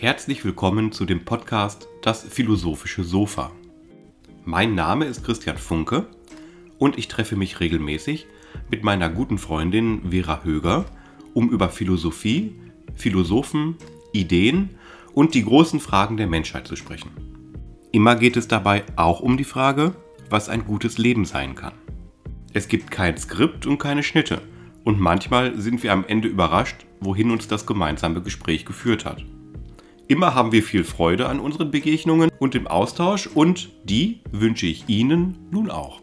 Herzlich willkommen zu dem Podcast Das philosophische Sofa. Mein Name ist Christian Funke und ich treffe mich regelmäßig mit meiner guten Freundin Vera Höger, um über Philosophie, Philosophen, Ideen und die großen Fragen der Menschheit zu sprechen. Immer geht es dabei auch um die Frage, was ein gutes Leben sein kann. Es gibt kein Skript und keine Schnitte und manchmal sind wir am Ende überrascht, wohin uns das gemeinsame Gespräch geführt hat. Immer haben wir viel Freude an unseren Begegnungen und im Austausch und die wünsche ich Ihnen nun auch.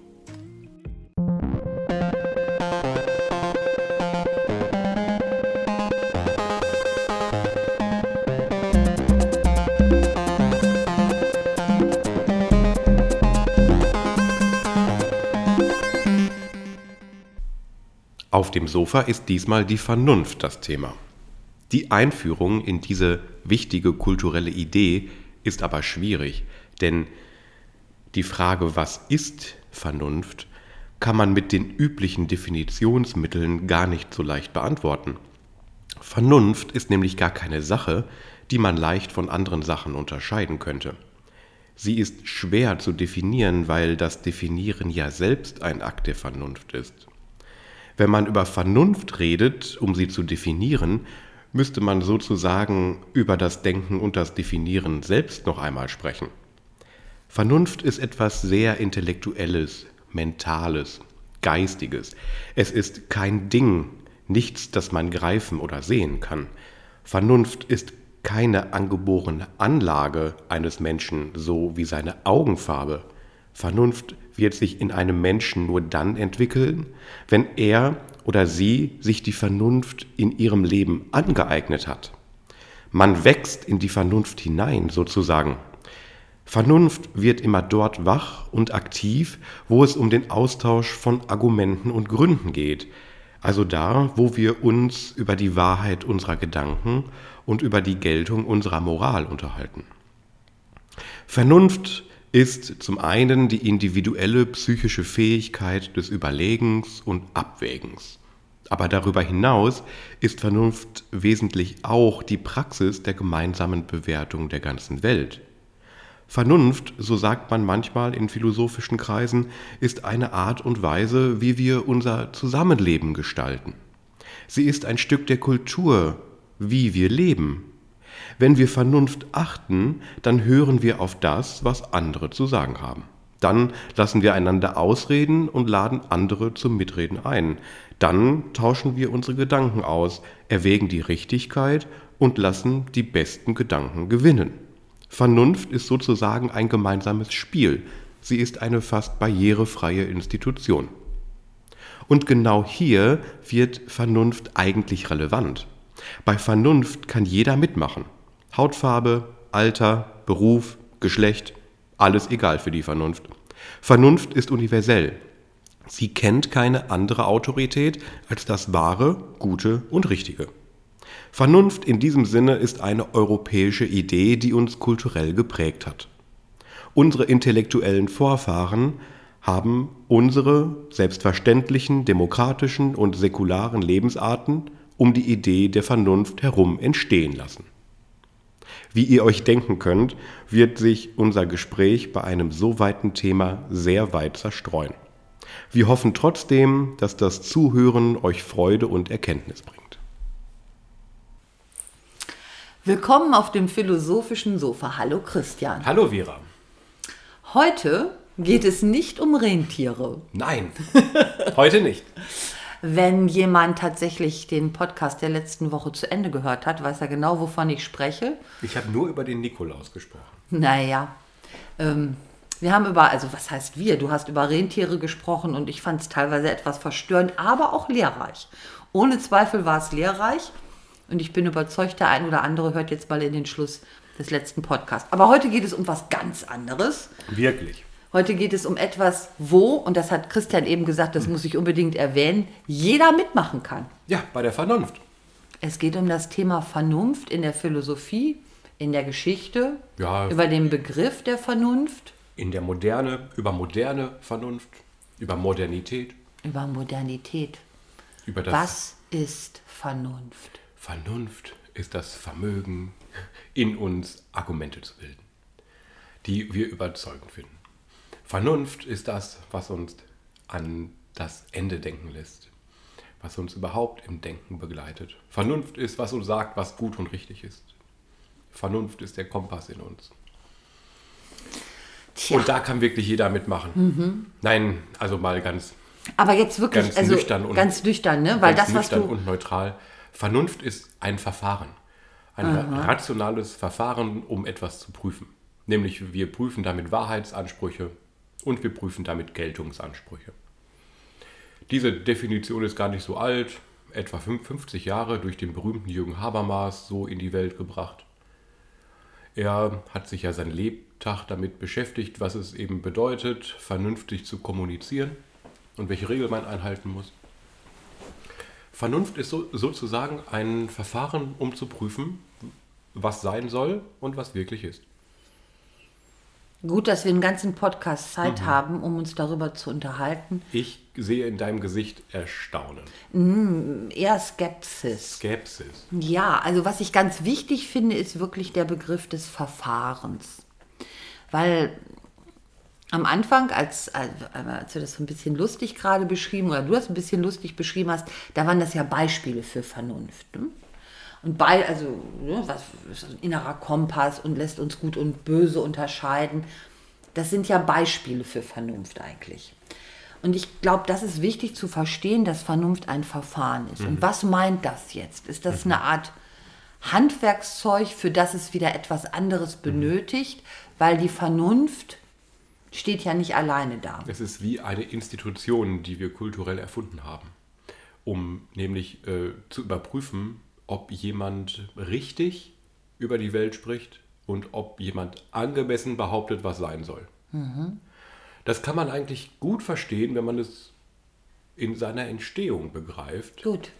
Auf dem Sofa ist diesmal die Vernunft das Thema. Die Einführung in diese wichtige kulturelle Idee ist aber schwierig, denn die Frage, was ist Vernunft, kann man mit den üblichen Definitionsmitteln gar nicht so leicht beantworten. Vernunft ist nämlich gar keine Sache, die man leicht von anderen Sachen unterscheiden könnte. Sie ist schwer zu definieren, weil das Definieren ja selbst ein Akt der Vernunft ist. Wenn man über Vernunft redet, um sie zu definieren, müsste man sozusagen über das Denken und das Definieren selbst noch einmal sprechen. Vernunft ist etwas sehr Intellektuelles, Mentales, Geistiges. Es ist kein Ding, nichts, das man greifen oder sehen kann. Vernunft ist keine angeborene Anlage eines Menschen, so wie seine Augenfarbe. Vernunft wird sich in einem Menschen nur dann entwickeln, wenn er oder sie sich die Vernunft in ihrem Leben angeeignet hat. Man wächst in die Vernunft hinein, sozusagen. Vernunft wird immer dort wach und aktiv, wo es um den Austausch von Argumenten und Gründen geht, also da, wo wir uns über die Wahrheit unserer Gedanken und über die Geltung unserer Moral unterhalten. Vernunft ist zum einen die individuelle psychische Fähigkeit des Überlegens und Abwägens. Aber darüber hinaus ist Vernunft wesentlich auch die Praxis der gemeinsamen Bewertung der ganzen Welt. Vernunft, so sagt man manchmal in philosophischen Kreisen, ist eine Art und Weise, wie wir unser Zusammenleben gestalten. Sie ist ein Stück der Kultur, wie wir leben. Wenn wir Vernunft achten, dann hören wir auf das, was andere zu sagen haben. Dann lassen wir einander ausreden und laden andere zum Mitreden ein. Dann tauschen wir unsere Gedanken aus, erwägen die Richtigkeit und lassen die besten Gedanken gewinnen. Vernunft ist sozusagen ein gemeinsames Spiel. Sie ist eine fast barrierefreie Institution. Und genau hier wird Vernunft eigentlich relevant. Bei Vernunft kann jeder mitmachen. Hautfarbe, Alter, Beruf, Geschlecht, alles egal für die Vernunft. Vernunft ist universell. Sie kennt keine andere Autorität als das Wahre, Gute und Richtige. Vernunft in diesem Sinne ist eine europäische Idee, die uns kulturell geprägt hat. Unsere intellektuellen Vorfahren haben unsere selbstverständlichen demokratischen und säkularen Lebensarten um die Idee der Vernunft herum entstehen lassen. Wie ihr euch denken könnt, wird sich unser Gespräch bei einem so weiten Thema sehr weit zerstreuen. Wir hoffen trotzdem, dass das Zuhören euch Freude und Erkenntnis bringt. Willkommen auf dem philosophischen Sofa. Hallo Christian. Hallo Vera. Heute geht es nicht um Rentiere. Nein, heute nicht. Wenn jemand tatsächlich den Podcast der letzten Woche zu Ende gehört hat, weiß er genau, wovon ich spreche. Ich habe nur über den Nikolaus gesprochen. Naja, ähm, wir haben über, also was heißt wir? Du hast über Rentiere gesprochen und ich fand es teilweise etwas verstörend, aber auch lehrreich. Ohne Zweifel war es lehrreich und ich bin überzeugt, der ein oder andere hört jetzt mal in den Schluss des letzten Podcasts. Aber heute geht es um was ganz anderes. Wirklich. Heute geht es um etwas, wo, und das hat Christian eben gesagt, das muss ich unbedingt erwähnen, jeder mitmachen kann. Ja, bei der Vernunft. Es geht um das Thema Vernunft in der Philosophie, in der Geschichte, Ja. über den Begriff der Vernunft, In der Moderne, über moderne Vernunft, über Modernität, über Modernität. über das Was ist Vernunft? Vernunft ist das Vermögen, in uns Argumente zu bilden, die wir überzeugend finden. Vernunft ist das, was uns an das Ende denken lässt, was uns überhaupt im Denken begleitet. Vernunft ist, was uns sagt, was gut und richtig ist. Vernunft ist der Kompass in uns. Tja. Und da kann wirklich jeder mitmachen. Nein, also mal ganz, Aber jetzt wirklich, ganz also nüchtern und ganz nüchtern, ne? Weil das, was nüchtern du. und neutral. Vernunft ist ein Verfahren. Ein rationales Verfahren, um etwas zu prüfen. Nämlich wir prüfen damit Wahrheitsansprüche und wir prüfen damit Geltungsansprüche. Diese Definition ist gar nicht so alt, etwa 50 Jahre durch den berühmten Jürgen Habermas so in die Welt gebracht. Er hat sich ja sein Lebtag damit beschäftigt, was es eben bedeutet, vernünftig zu kommunizieren und welche Regeln man einhalten muss. Vernunft ist so, sozusagen ein Verfahren, um zu prüfen, was sein soll und was wirklich ist. Gut, dass wir einen ganzen Podcast Zeit Mhm. haben, um uns darüber zu unterhalten. Ich sehe in deinem Gesicht Erstaunen, Eher Skepsis. Skepsis. Ja, also was ich ganz wichtig finde, ist wirklich der Begriff des Verfahrens. Weil am Anfang, als, als als du das so ein bisschen lustig gerade beschrieben, oder du das ein bisschen lustig beschrieben hast, da waren das ja Beispiele für Vernunft. Ne? Und bei, also, ne, was ist ein innerer Kompass und lässt uns gut und böse unterscheiden. Das sind ja Beispiele für Vernunft eigentlich. Und ich glaube, das ist wichtig zu verstehen, dass Vernunft ein Verfahren ist. Und was meint das jetzt? Ist das eine Art Handwerkszeug, für das es wieder etwas anderes benötigt? Weil die Vernunft steht ja nicht alleine da. Es ist wie eine Institution, die wir kulturell erfunden haben, um nämlich äh, zu überprüfen, ob jemand richtig über die Welt spricht und ob jemand angemessen behauptet, was sein soll. Das kann man eigentlich gut verstehen, wenn man es in seiner Entstehung begreift. Gut.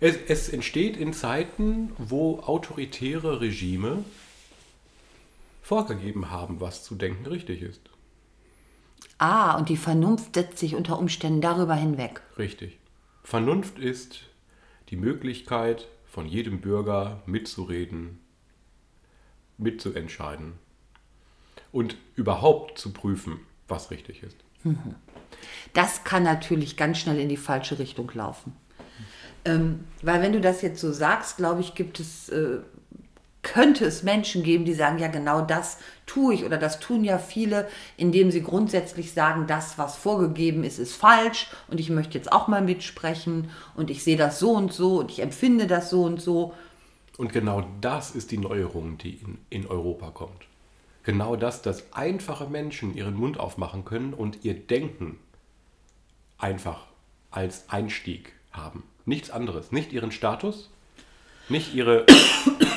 Es, es entsteht in Zeiten, wo autoritäre Regime vorgegeben haben, was zu denken richtig ist. Ah, und die Vernunft setzt sich unter Umständen darüber hinweg. Richtig. Vernunft ist die Möglichkeit von jedem Bürger mitzureden, mitzuentscheiden und überhaupt zu prüfen, was richtig ist. Das kann natürlich ganz schnell in die falsche Richtung laufen. Ähm, weil wenn du das jetzt so sagst, glaube ich, gibt es, äh, könnte es Menschen geben, die sagen, ja genau das tue ich oder das tun ja viele, indem sie grundsätzlich sagen, das, was vorgegeben ist, ist falsch und ich möchte jetzt auch mal mitsprechen und ich sehe das so und so und ich empfinde das so und so. Und genau das ist die Neuerung, die in, in Europa kommt. Genau das, dass einfache Menschen ihren Mund aufmachen können und ihr Denken einfach als Einstieg haben. Nichts anderes. Nicht ihren Status, nicht ihre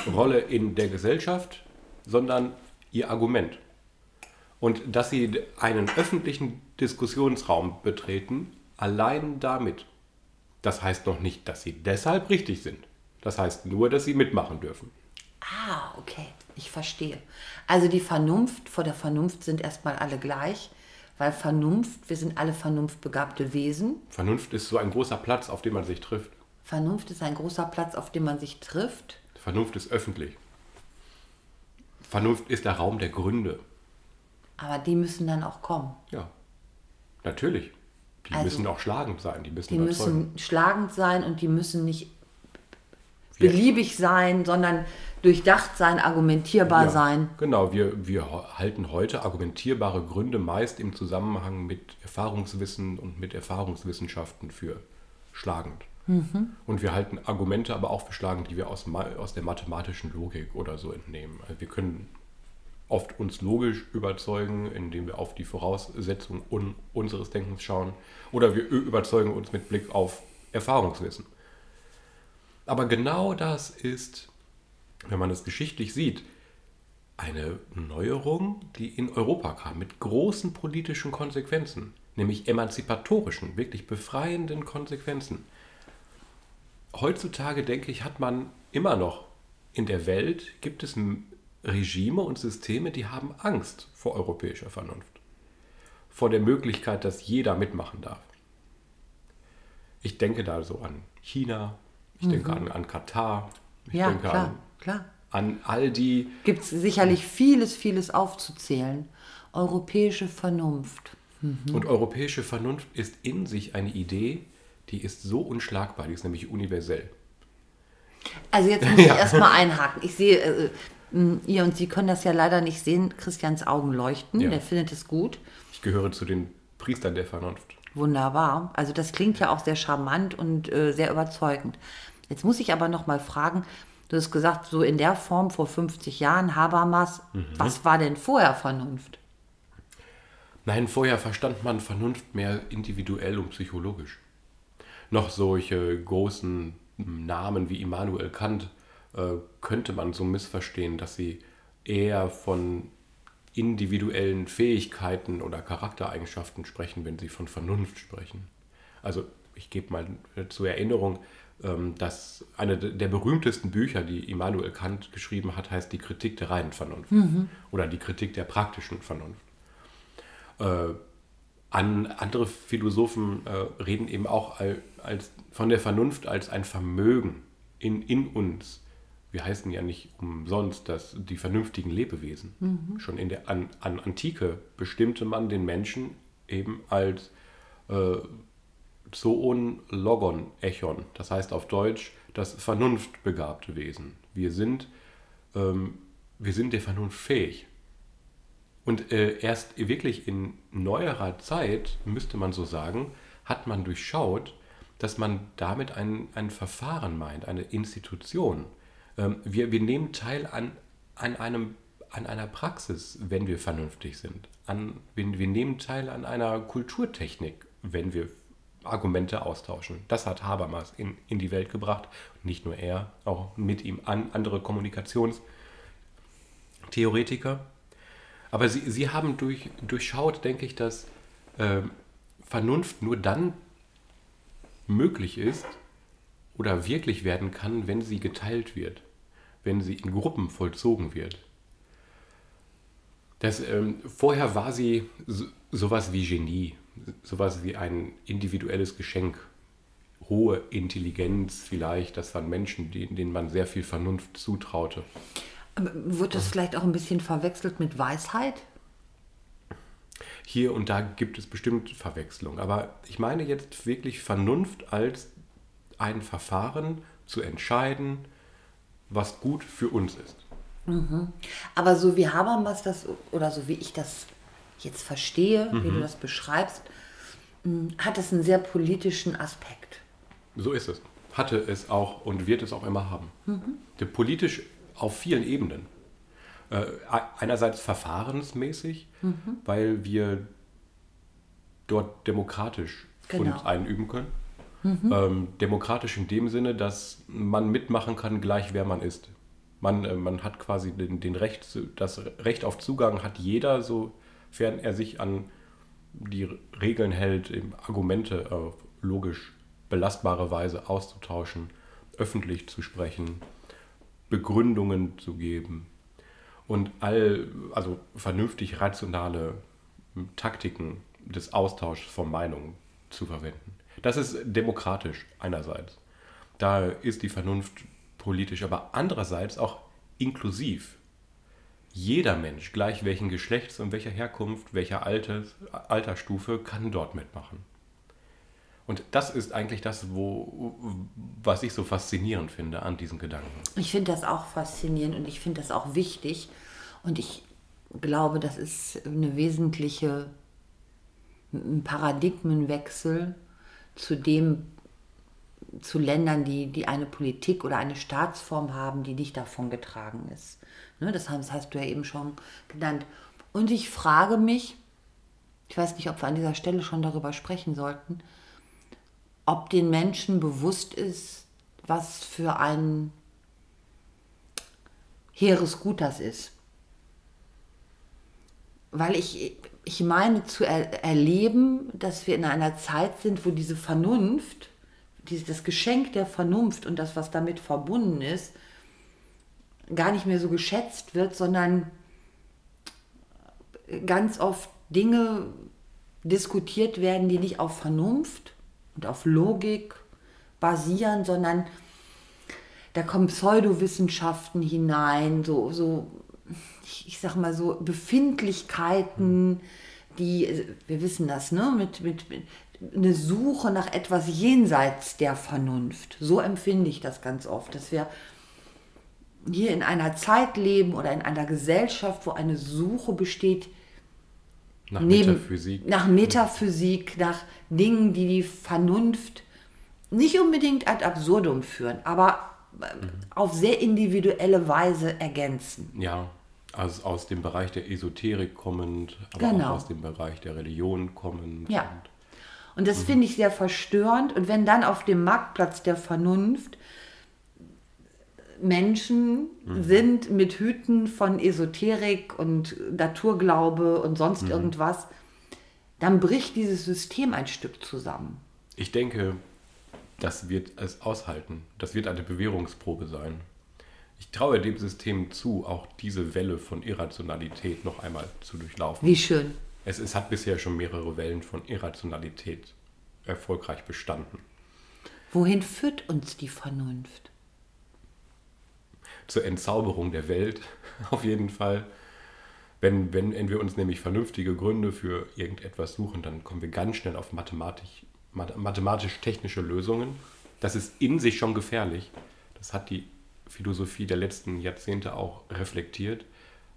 Rolle in der Gesellschaft, sondern ihr Argument. Und dass sie einen öffentlichen Diskussionsraum betreten, allein damit. Das heißt noch nicht, dass sie deshalb richtig sind. Das heißt nur, dass sie mitmachen dürfen. Ah, okay, ich verstehe. Also die Vernunft, vor der Vernunft sind erstmal alle gleich, weil Vernunft, wir sind alle vernunftbegabte Wesen. Vernunft ist so ein großer Platz, auf dem man sich trifft. Vernunft ist ein großer Platz, auf dem man sich trifft. Vernunft ist öffentlich. Vernunft ist der Raum der Gründe. Aber die müssen dann auch kommen. Ja, natürlich. Die Also, müssen auch schlagend sein, die müssen Die müssen schlagend sein und die müssen nicht Wir- beliebig sein, sondern durchdacht sein, argumentierbar Ja, sein. Genau, wir, wir halten heute argumentierbare Gründe meist im Zusammenhang mit Erfahrungswissen und mit Erfahrungswissenschaften für schlagend. Und wir halten Argumente aber auch für schlagend, die wir aus, aus der mathematischen Logik oder so entnehmen. Also wir können oft uns logisch überzeugen, indem wir auf die Voraussetzungen un unseres Denkens schauen. Oder wir überzeugen uns mit Blick auf Erfahrungswissen. Aber genau das ist, wenn man es geschichtlich sieht, eine Neuerung, die in Europa kam, mit großen politischen Konsequenzen, nämlich emanzipatorischen, wirklich befreienden Konsequenzen. Heutzutage, denke ich, hat man immer noch in der Welt, gibt es Regime und Systeme, die haben Angst vor europäischer Vernunft. Vor der Möglichkeit, dass jeder mitmachen darf. Ich denke da so an China, ich denke an, an Katar, ich Ja, denke klar, an klar. an all die. Gibt es sicherlich vieles, vieles aufzuzählen. Europäische Vernunft. Und europäische Vernunft ist in sich eine Idee, die ist so unschlagbar, die ist nämlich universell. Also jetzt muss ich erstmal einhaken. Ich sehe, äh, ihr und Sie können das ja leider nicht sehen, Christians Augen leuchten, Ja. der findet es gut. Ich gehöre zu den Priestern der Vernunft. Wunderbar. Also das klingt ja auch sehr charmant und äh, sehr überzeugend. Jetzt muss ich aber noch mal fragen, du hast gesagt, so in der Form vor 50 Jahren, Habermas, was war denn vorher Vernunft? Nein, vorher verstand man Vernunft mehr individuell und psychologisch. Noch solche großen Namen wie Immanuel Kant äh, könnte man so missverstehen, dass sie eher von individuellen Fähigkeiten oder Charaktereigenschaften sprechen, wenn sie von Vernunft sprechen. Also ich gebe mal äh, zur Erinnerung, ähm, dass eine de- der berühmtesten Bücher, die Immanuel Kant geschrieben hat, heißt Die Kritik der reinen Vernunft oder die Kritik der praktischen Vernunft. An, andere Philosophen äh, reden eben auch al- als, von der Vernunft als ein Vermögen in, in uns. Wir heißen ja nicht umsonst dass die vernünftigen Lebewesen. Schon in der an, an Antike bestimmte man den Menschen eben als äh, Zoon Logon Echon, das heißt auf Deutsch das vernunftbegabte Wesen. Wir sind, ähm, wir sind der Vernunft fähig. Und äh, erst wirklich in neuerer Zeit, müsste man so sagen, hat man durchschaut, dass man damit ein, ein Verfahren meint, eine Institution. Ähm, wir, wir nehmen teil an, an, einem, an einer Praxis, wenn wir vernünftig sind. An, wir, wir nehmen teil an einer Kulturtechnik, wenn wir Argumente austauschen. Das hat Habermas in, in die Welt gebracht. Nicht nur er, auch mit ihm an, andere Kommunikationstheoretiker. Aber sie, sie haben durch, durchschaut, denke ich, dass äh, Vernunft nur dann möglich ist oder wirklich werden kann, wenn sie geteilt wird, wenn sie in Gruppen vollzogen wird. Das, ähm, vorher war sie so, sowas wie Genie, sowas wie ein individuelles Geschenk, hohe Intelligenz vielleicht, das waren Menschen, denen man sehr viel Vernunft zutraute. Wird das vielleicht auch ein bisschen verwechselt mit Weisheit? Hier und da gibt es bestimmt Verwechslung, aber ich meine jetzt wirklich Vernunft als ein Verfahren zu entscheiden, was gut für uns ist. Aber so wie Habermas das, oder so wie ich das jetzt verstehe, wie Mhm. du das beschreibst, mh, hat es einen sehr politischen Aspekt. So ist es. Hatte es auch und wird es auch immer haben. Der Politisch auf vielen Ebenen. Äh, einerseits verfahrensmäßig, weil wir dort demokratisch Genau. uns einüben können. Ähm, demokratisch in dem Sinne, dass man mitmachen kann, gleich wer man ist. Man, äh, man hat quasi den, den Recht, das Recht auf Zugang hat jeder, sofern er sich an die Regeln hält, Argumente auf logisch belastbare Weise auszutauschen, öffentlich zu sprechen, Begründungen zu geben und all, also vernünftig rationale Taktiken des Austauschs von Meinungen zu verwenden. Das ist demokratisch einerseits. Da ist die Vernunft politisch, aber andererseits auch inklusiv. Jeder Mensch, gleich welchen Geschlechts und welcher Herkunft, welcher Alters, Altersstufe, kann dort mitmachen. Und das ist eigentlich das, wo, was ich so faszinierend finde an diesen Gedanken. Ich finde das auch faszinierend und ich finde das auch wichtig. Und ich glaube, das ist eine wesentliche ein Paradigmenwechsel zu dem, zu Ländern, die, die eine Politik oder eine Staatsform haben, die nicht davon getragen ist. Ne, das hast, hast du ja eben schon genannt. Und ich frage mich, ich weiß nicht, ob wir an dieser Stelle schon darüber sprechen sollten, ob den Menschen bewusst ist, was für ein hehres Gut das ist. Weil ich, ich meine zu er, erleben, dass wir in einer Zeit sind, wo diese Vernunft, dieses, das Geschenk der Vernunft und das, was damit verbunden ist, gar nicht mehr so geschätzt wird, sondern ganz oft Dinge diskutiert werden, die nicht auf Vernunft und auf Logik basieren, sondern da kommen Pseudowissenschaften hinein, so, so ich, ich sag mal so, Befindlichkeiten, die, wir wissen das, ne, mit, mit, mit eine Suche nach etwas jenseits der Vernunft. So empfinde ich das ganz oft, dass wir hier in einer Zeit leben oder in einer Gesellschaft, wo eine Suche besteht Nach neben, Metaphysik. nach Metaphysik, nach Dingen, die die Vernunft nicht unbedingt ad absurdum führen, aber äh, auf sehr individuelle Weise ergänzen. Ja, also aus dem Bereich der Esoterik kommend, aber Genau. auch aus dem Bereich der Religion kommend. Ja. Und Und das finde ich sehr verstörend. Und wenn dann auf dem Marktplatz der Vernunft Menschen sind mit Hüten von Esoterik und Naturglaube und sonst irgendwas, dann bricht dieses System ein Stück zusammen. Ich denke, das wird es aushalten. Das wird eine Bewährungsprobe sein. Ich traue dem System zu, auch diese Welle von Irrationalität noch einmal zu durchlaufen. Wie schön. Es, es hat bisher schon mehrere Wellen von Irrationalität erfolgreich bestanden. Wohin führt uns die Vernunft? Zur Entzauberung der Welt auf jeden Fall. Wenn, wenn, wenn wir uns nämlich vernünftige Gründe für irgendetwas suchen, dann kommen wir ganz schnell auf mathematisch, math- mathematisch-technische Lösungen. Das ist in sich schon gefährlich. Das hat die Philosophie der letzten Jahrzehnte auch reflektiert.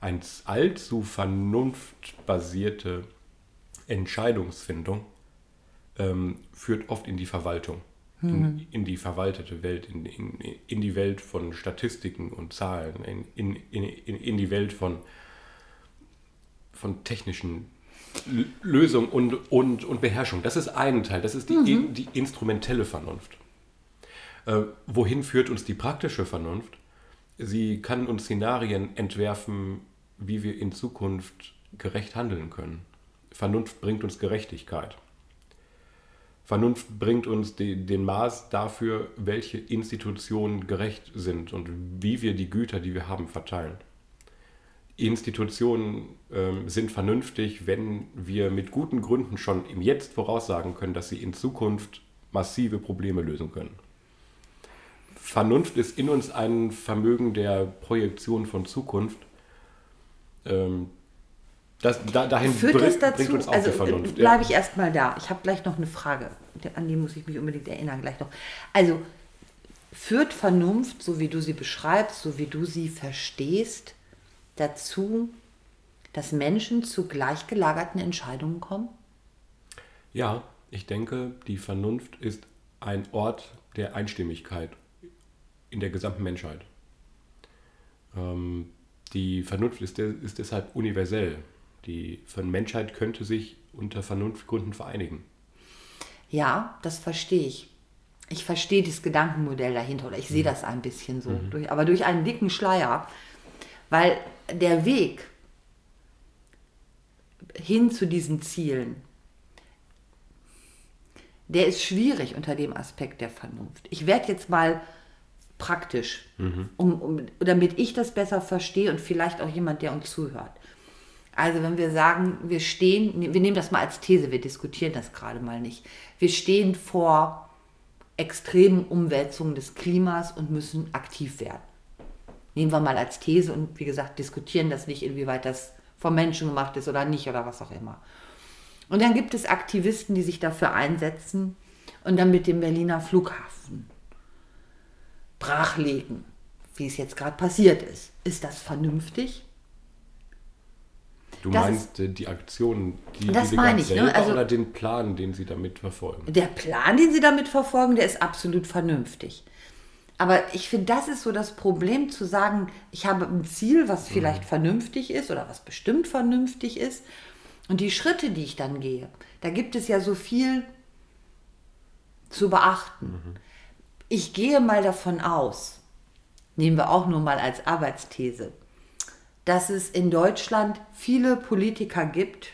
Eine allzu vernunftbasierte Entscheidungsfindung ähm, führt oft in die Verwaltung, in, in die verwaltete Welt, in, in, in die Welt von Statistiken und Zahlen, in, in, in, in die Welt von, von technischen L- Lösungen und, und, und Beherrschung. Das ist ein Teil, das ist die, in, die instrumentelle Vernunft. Äh, wohin führt uns die praktische Vernunft? Sie kann uns Szenarien entwerfen, wie wir in Zukunft gerecht handeln können. Vernunft bringt uns Gerechtigkeit. Vernunft bringt uns die, den Maß dafür, welche Institutionen gerecht sind und wie wir die Güter, die wir haben, verteilen. Institutionen ähm, sind vernünftig, wenn wir mit guten Gründen schon im Jetzt voraussagen können, dass sie in Zukunft massive Probleme lösen können. Vernunft ist in uns ein Vermögen der Projektion von Zukunft. Ähm, das, da, dahin Führt bring- es dazu, bringt uns auch also Vernunft. bleibe ich erstmal da. Ich habe gleich noch eine Frage, an die muss ich mich unbedingt erinnern gleich noch. Also führt Vernunft, so wie du sie beschreibst, so wie du sie verstehst, dazu, dass Menschen zu gleichgelagerten Entscheidungen kommen? Ja, ich denke, die Vernunft ist ein Ort der Einstimmigkeit in der gesamten Menschheit. Ähm, die Vernunft ist, de ist deshalb universell. Die Ver- Menschheit könnte sich unter Vernunftgründen vereinigen. Ja, das verstehe ich. Ich verstehe das Gedankenmodell dahinter oder ich sehe das ein bisschen so, durch, aber durch einen dicken Schleier, weil der Weg hin zu diesen Zielen, der ist schwierig unter dem Aspekt der Vernunft. Ich werde jetzt mal praktisch, um, um, damit ich das besser verstehe und vielleicht auch jemand, der uns zuhört. Also wenn wir sagen, wir stehen, wir nehmen das mal als These, wir diskutieren das gerade mal nicht. Wir stehen vor extremen Umwälzungen des Klimas und müssen aktiv werden. Nehmen wir mal als These und wie gesagt, diskutieren das nicht, inwieweit das vom Menschen gemacht ist oder nicht oder was auch immer. Und dann gibt es Aktivisten, die sich dafür einsetzen und dann mit dem Berliner Flughafen brachlegen, wie es jetzt gerade passiert ist. Ist das vernünftig? Du Das meinst äh, die Aktion, die, Das die meine ich, ne? selber Also- oder den Plan, den sie damit verfolgen? Der Plan, den sie damit verfolgen, der ist absolut vernünftig. Aber ich finde, das ist so das Problem zu sagen, ich habe ein Ziel, was vielleicht vernünftig ist oder was bestimmt vernünftig ist. Und die Schritte, die ich dann gehe, da gibt es ja so viel zu beachten. Ich gehe mal davon aus, nehmen wir auch nur mal als Arbeitsthese, dass es in Deutschland viele Politiker gibt,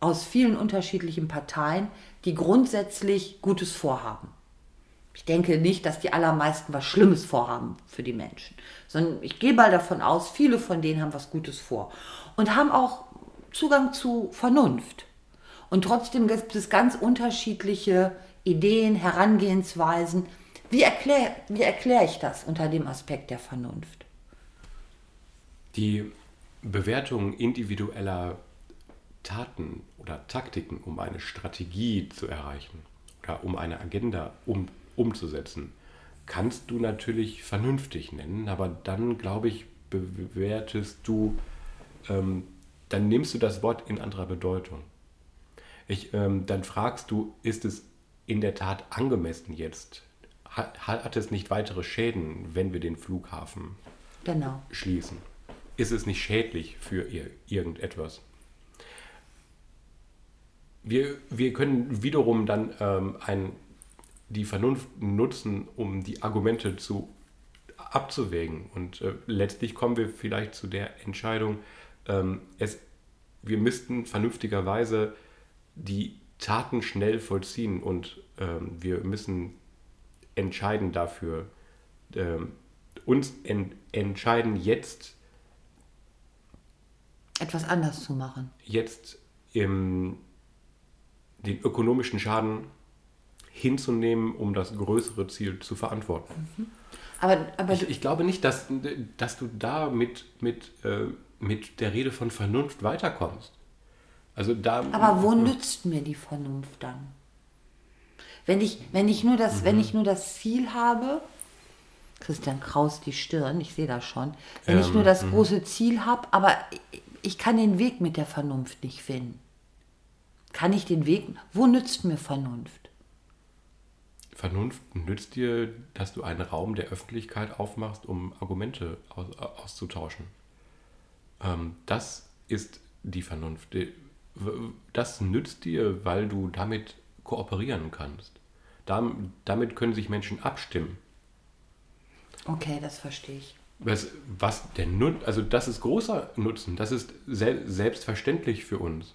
aus vielen unterschiedlichen Parteien, die grundsätzlich Gutes vorhaben. Ich denke nicht, dass die allermeisten was Schlimmes vorhaben für die Menschen, sondern ich gehe mal davon aus, viele von denen haben was Gutes vor und haben auch Zugang zu Vernunft. Und trotzdem gibt es ganz unterschiedliche Ideen, Herangehensweisen, Wie erkläre wie erklär ich das unter dem Aspekt der Vernunft? Die Bewertung individueller Taten oder Taktiken, um eine Strategie zu erreichen oder um eine Agenda um, umzusetzen, kannst du natürlich vernünftig nennen, aber dann, glaube ich, bewertest du, ähm, dann nimmst du das Wort in anderer Bedeutung. Ich, ähm, dann fragst du, ist es in der Tat angemessen jetzt? Hat, hat es nicht weitere Schäden, wenn wir den Flughafen Genau. schließen? Ist es nicht schädlich für ihr, irgendetwas? Wir, wir können wiederum dann ähm, ein, die Vernunft nutzen, um die Argumente zu abzuwägen. Und äh, letztlich kommen wir vielleicht zu der Entscheidung, ähm, es, wir müssten vernünftigerweise die Taten schnell vollziehen und ähm, wir müssen entscheiden dafür, ähm, uns en entscheiden jetzt, Etwas anders zu machen. jetzt im, den ökonomischen Schaden hinzunehmen, um das größere Ziel zu verantworten. Aber, aber Ich, ich glaube nicht, dass, dass du da mit, mit, äh, mit der Rede von Vernunft weiterkommst. Also da, Aber wo nützt mir die Vernunft dann? Wenn ich, wenn ich, nur, das, wenn ich nur das Ziel habe, Christian Kraus die Stirn, ich sehe das schon, wenn ich nur das große Ziel habe, aber ich- kann den Weg mit der Vernunft nicht finden. Kann ich den Weg, wo nützt mir Vernunft? Vernunft nützt dir, dass du einen Raum der Öffentlichkeit aufmachst, um Argumente aus, auszutauschen. Ähm, das ist die Vernunft. Das nützt dir, weil du damit kooperieren kannst. Dam- Damit können sich Menschen abstimmen. Okay, das verstehe ich. Was, was der Nut also das ist großer Nutzen, das ist sel selbstverständlich für uns.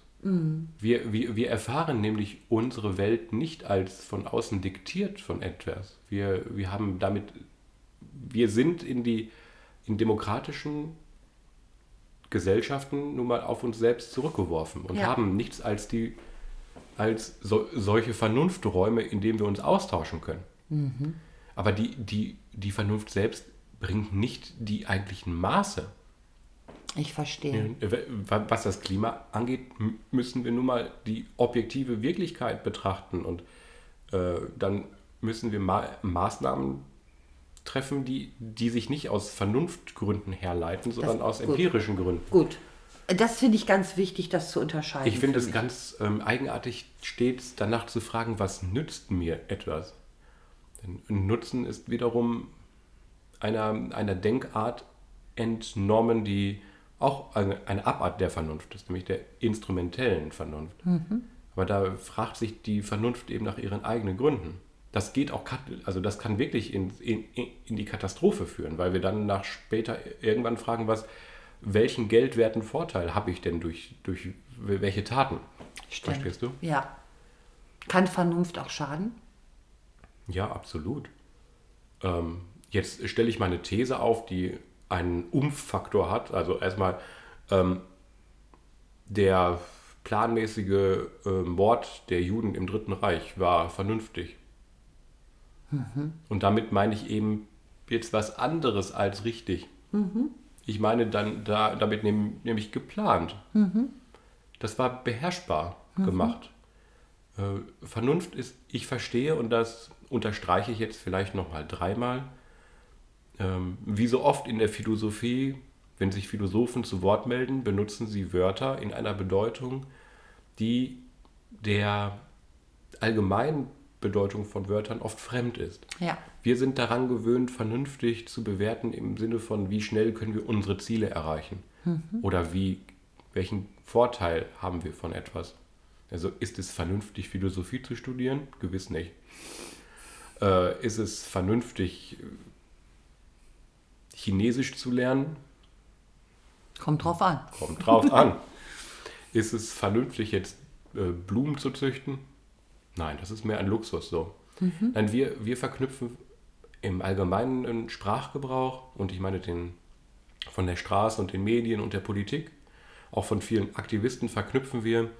Wir, wir, wir erfahren nämlich unsere Welt nicht als von außen diktiert von etwas. Wir, wir haben damit, wir sind in die in demokratischen Gesellschaften nun mal auf uns selbst zurückgeworfen und Ja. haben nichts als die als so, solche Vernunfträume, in denen wir uns austauschen können. Aber die, die, die Vernunft selbst bringt nicht die eigentlichen Maße. Ich verstehe. Was das Klima angeht, müssen wir nun mal die objektive Wirklichkeit betrachten und äh, dann müssen wir ma Maßnahmen treffen, die, die sich nicht aus Vernunftgründen herleiten, sondern aus gut. empirischen Gründen. Gut. Das finde ich ganz wichtig, das zu unterscheiden. Ich finde es ganz ähm, eigenartig, stets danach zu fragen, was nützt mir etwas? Denn Nutzen ist wiederum einer, einer Denkart entnommen, die auch eine, Abart der Vernunft ist, nämlich der instrumentellen Vernunft. Aber da fragt sich die Vernunft eben nach ihren eigenen Gründen. Das geht auch, also das kann wirklich in, in, in die Katastrophe führen, weil wir dann nach später irgendwann fragen, was, welchen geldwerten Vorteil habe ich denn durch, durch welche Taten? Stimmt. Verstehst du? Ja. Kann Vernunft auch schaden? Ja, absolut. Ähm, jetzt stelle ich mal eine These auf, die einen Umfaktor hat. Also erstmal ähm, der planmäßige äh, Mord der Juden im Dritten Reich war vernünftig. Und damit meine ich eben jetzt was anderes als richtig. Ich meine dann da, damit nehm, nämlich geplant. Das war beherrschbar gemacht. Äh, Vernunft ist, ich verstehe, und das unterstreiche ich jetzt vielleicht nochmal dreimal, ähm, wie so oft in der Philosophie, wenn sich Philosophen zu Wort melden, benutzen sie Wörter in einer Bedeutung, die der allgemeinen Bedeutung von Wörtern oft fremd ist. Ja. Wir sind daran gewöhnt, vernünftig zu bewerten im Sinne von, wie schnell können wir unsere Ziele erreichen oder wie, welchen Vorteil haben wir von etwas. Also ist es vernünftig, Philosophie zu studieren? Gewiss nicht. Äh, ist es vernünftig, Chinesisch zu lernen? Kommt drauf an. Kommt drauf an. Ist es vernünftig, jetzt äh, Blumen zu züchten? Nein, das ist mehr ein Luxus so. Nein, wir, wir verknüpfen im allgemeinen einen Sprachgebrauch und ich meine den von der Straße und den Medien und der Politik, auch von vielen Aktivisten verknüpfen wir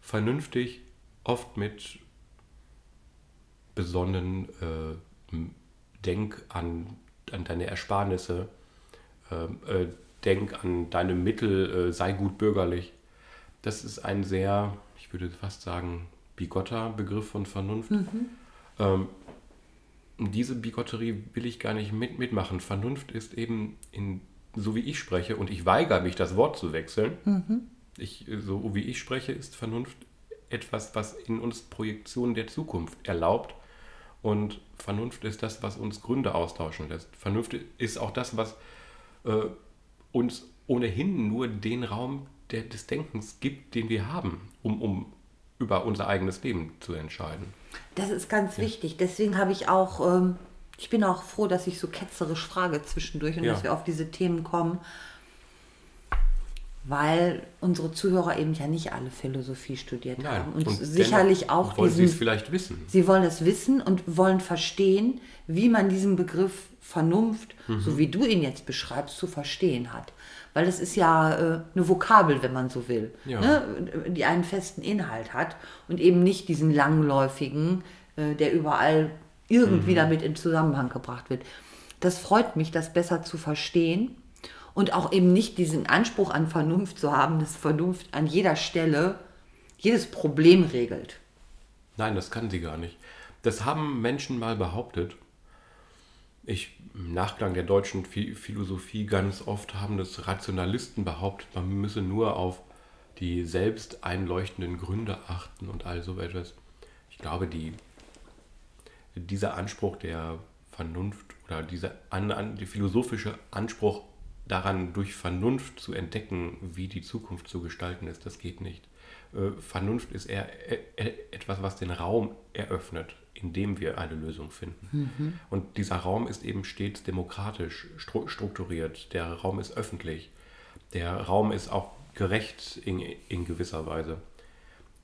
vernünftig oft mit besonnen, äh, denk an, an deine Ersparnisse, äh, äh, denk an deine Mittel, äh, sei gut bürgerlich. Das ist ein sehr, ich würde fast sagen, bigotter Begriff von Vernunft. Mhm. Ähm, diese Bigotterie will ich gar nicht mit, mitmachen. Vernunft ist eben in, so wie ich spreche, und ich weigere mich, das Wort zu wechseln. Mhm. Ich, so wie ich spreche, ist Vernunft etwas, was in uns Projektionen der Zukunft erlaubt. Und Vernunft ist das, was uns Gründe austauschen lässt. Vernunft ist auch das, was äh, uns ohnehin nur den Raum der, des Denkens gibt, den wir haben, um, um über unser eigenes Leben zu entscheiden. Das ist ganz ja. wichtig. Deswegen habe ich auch, ähm, ich bin auch froh, dass ich so ketzerisch frage zwischendurch und ja. dass wir auf diese Themen kommen, weil unsere Zuhörer eben ja nicht alle Philosophie studiert Nein. haben und, und sicherlich auch wollen diesen, sie es vielleicht wissen. Sie wollen es wissen und wollen verstehen, wie man diesen Begriff Vernunft, mhm. so wie du ihn jetzt beschreibst, zu verstehen hat. Weil das ist ja äh, eine Vokabel, wenn man so will, ja. ne? die einen festen Inhalt hat und eben nicht diesen langläufigen, äh, der überall irgendwie mhm. damit in Zusammenhang gebracht wird. Das freut mich, das besser zu verstehen und auch eben nicht diesen Anspruch an Vernunft zu haben, dass Vernunft an jeder Stelle jedes Problem regelt. Nein, das kann sie gar nicht. Das haben Menschen mal behauptet. Ich, im Nachklang der deutschen Philosophie ganz oft haben das Rationalisten behauptet, man müsse nur auf die selbst einleuchtenden Gründe achten und all so etwas. Ich glaube, die, dieser Anspruch der Vernunft oder dieser an, an, die philosophische Anspruch daran durch Vernunft zu entdecken, wie die Zukunft zu gestalten ist, das geht nicht. Äh, Vernunft ist eher etwas, was den Raum eröffnet, in dem wir eine Lösung finden. Mhm. Und dieser Raum ist eben stets demokratisch strukturiert. Der Raum ist öffentlich. Der Raum ist auch gerecht in, in gewisser Weise.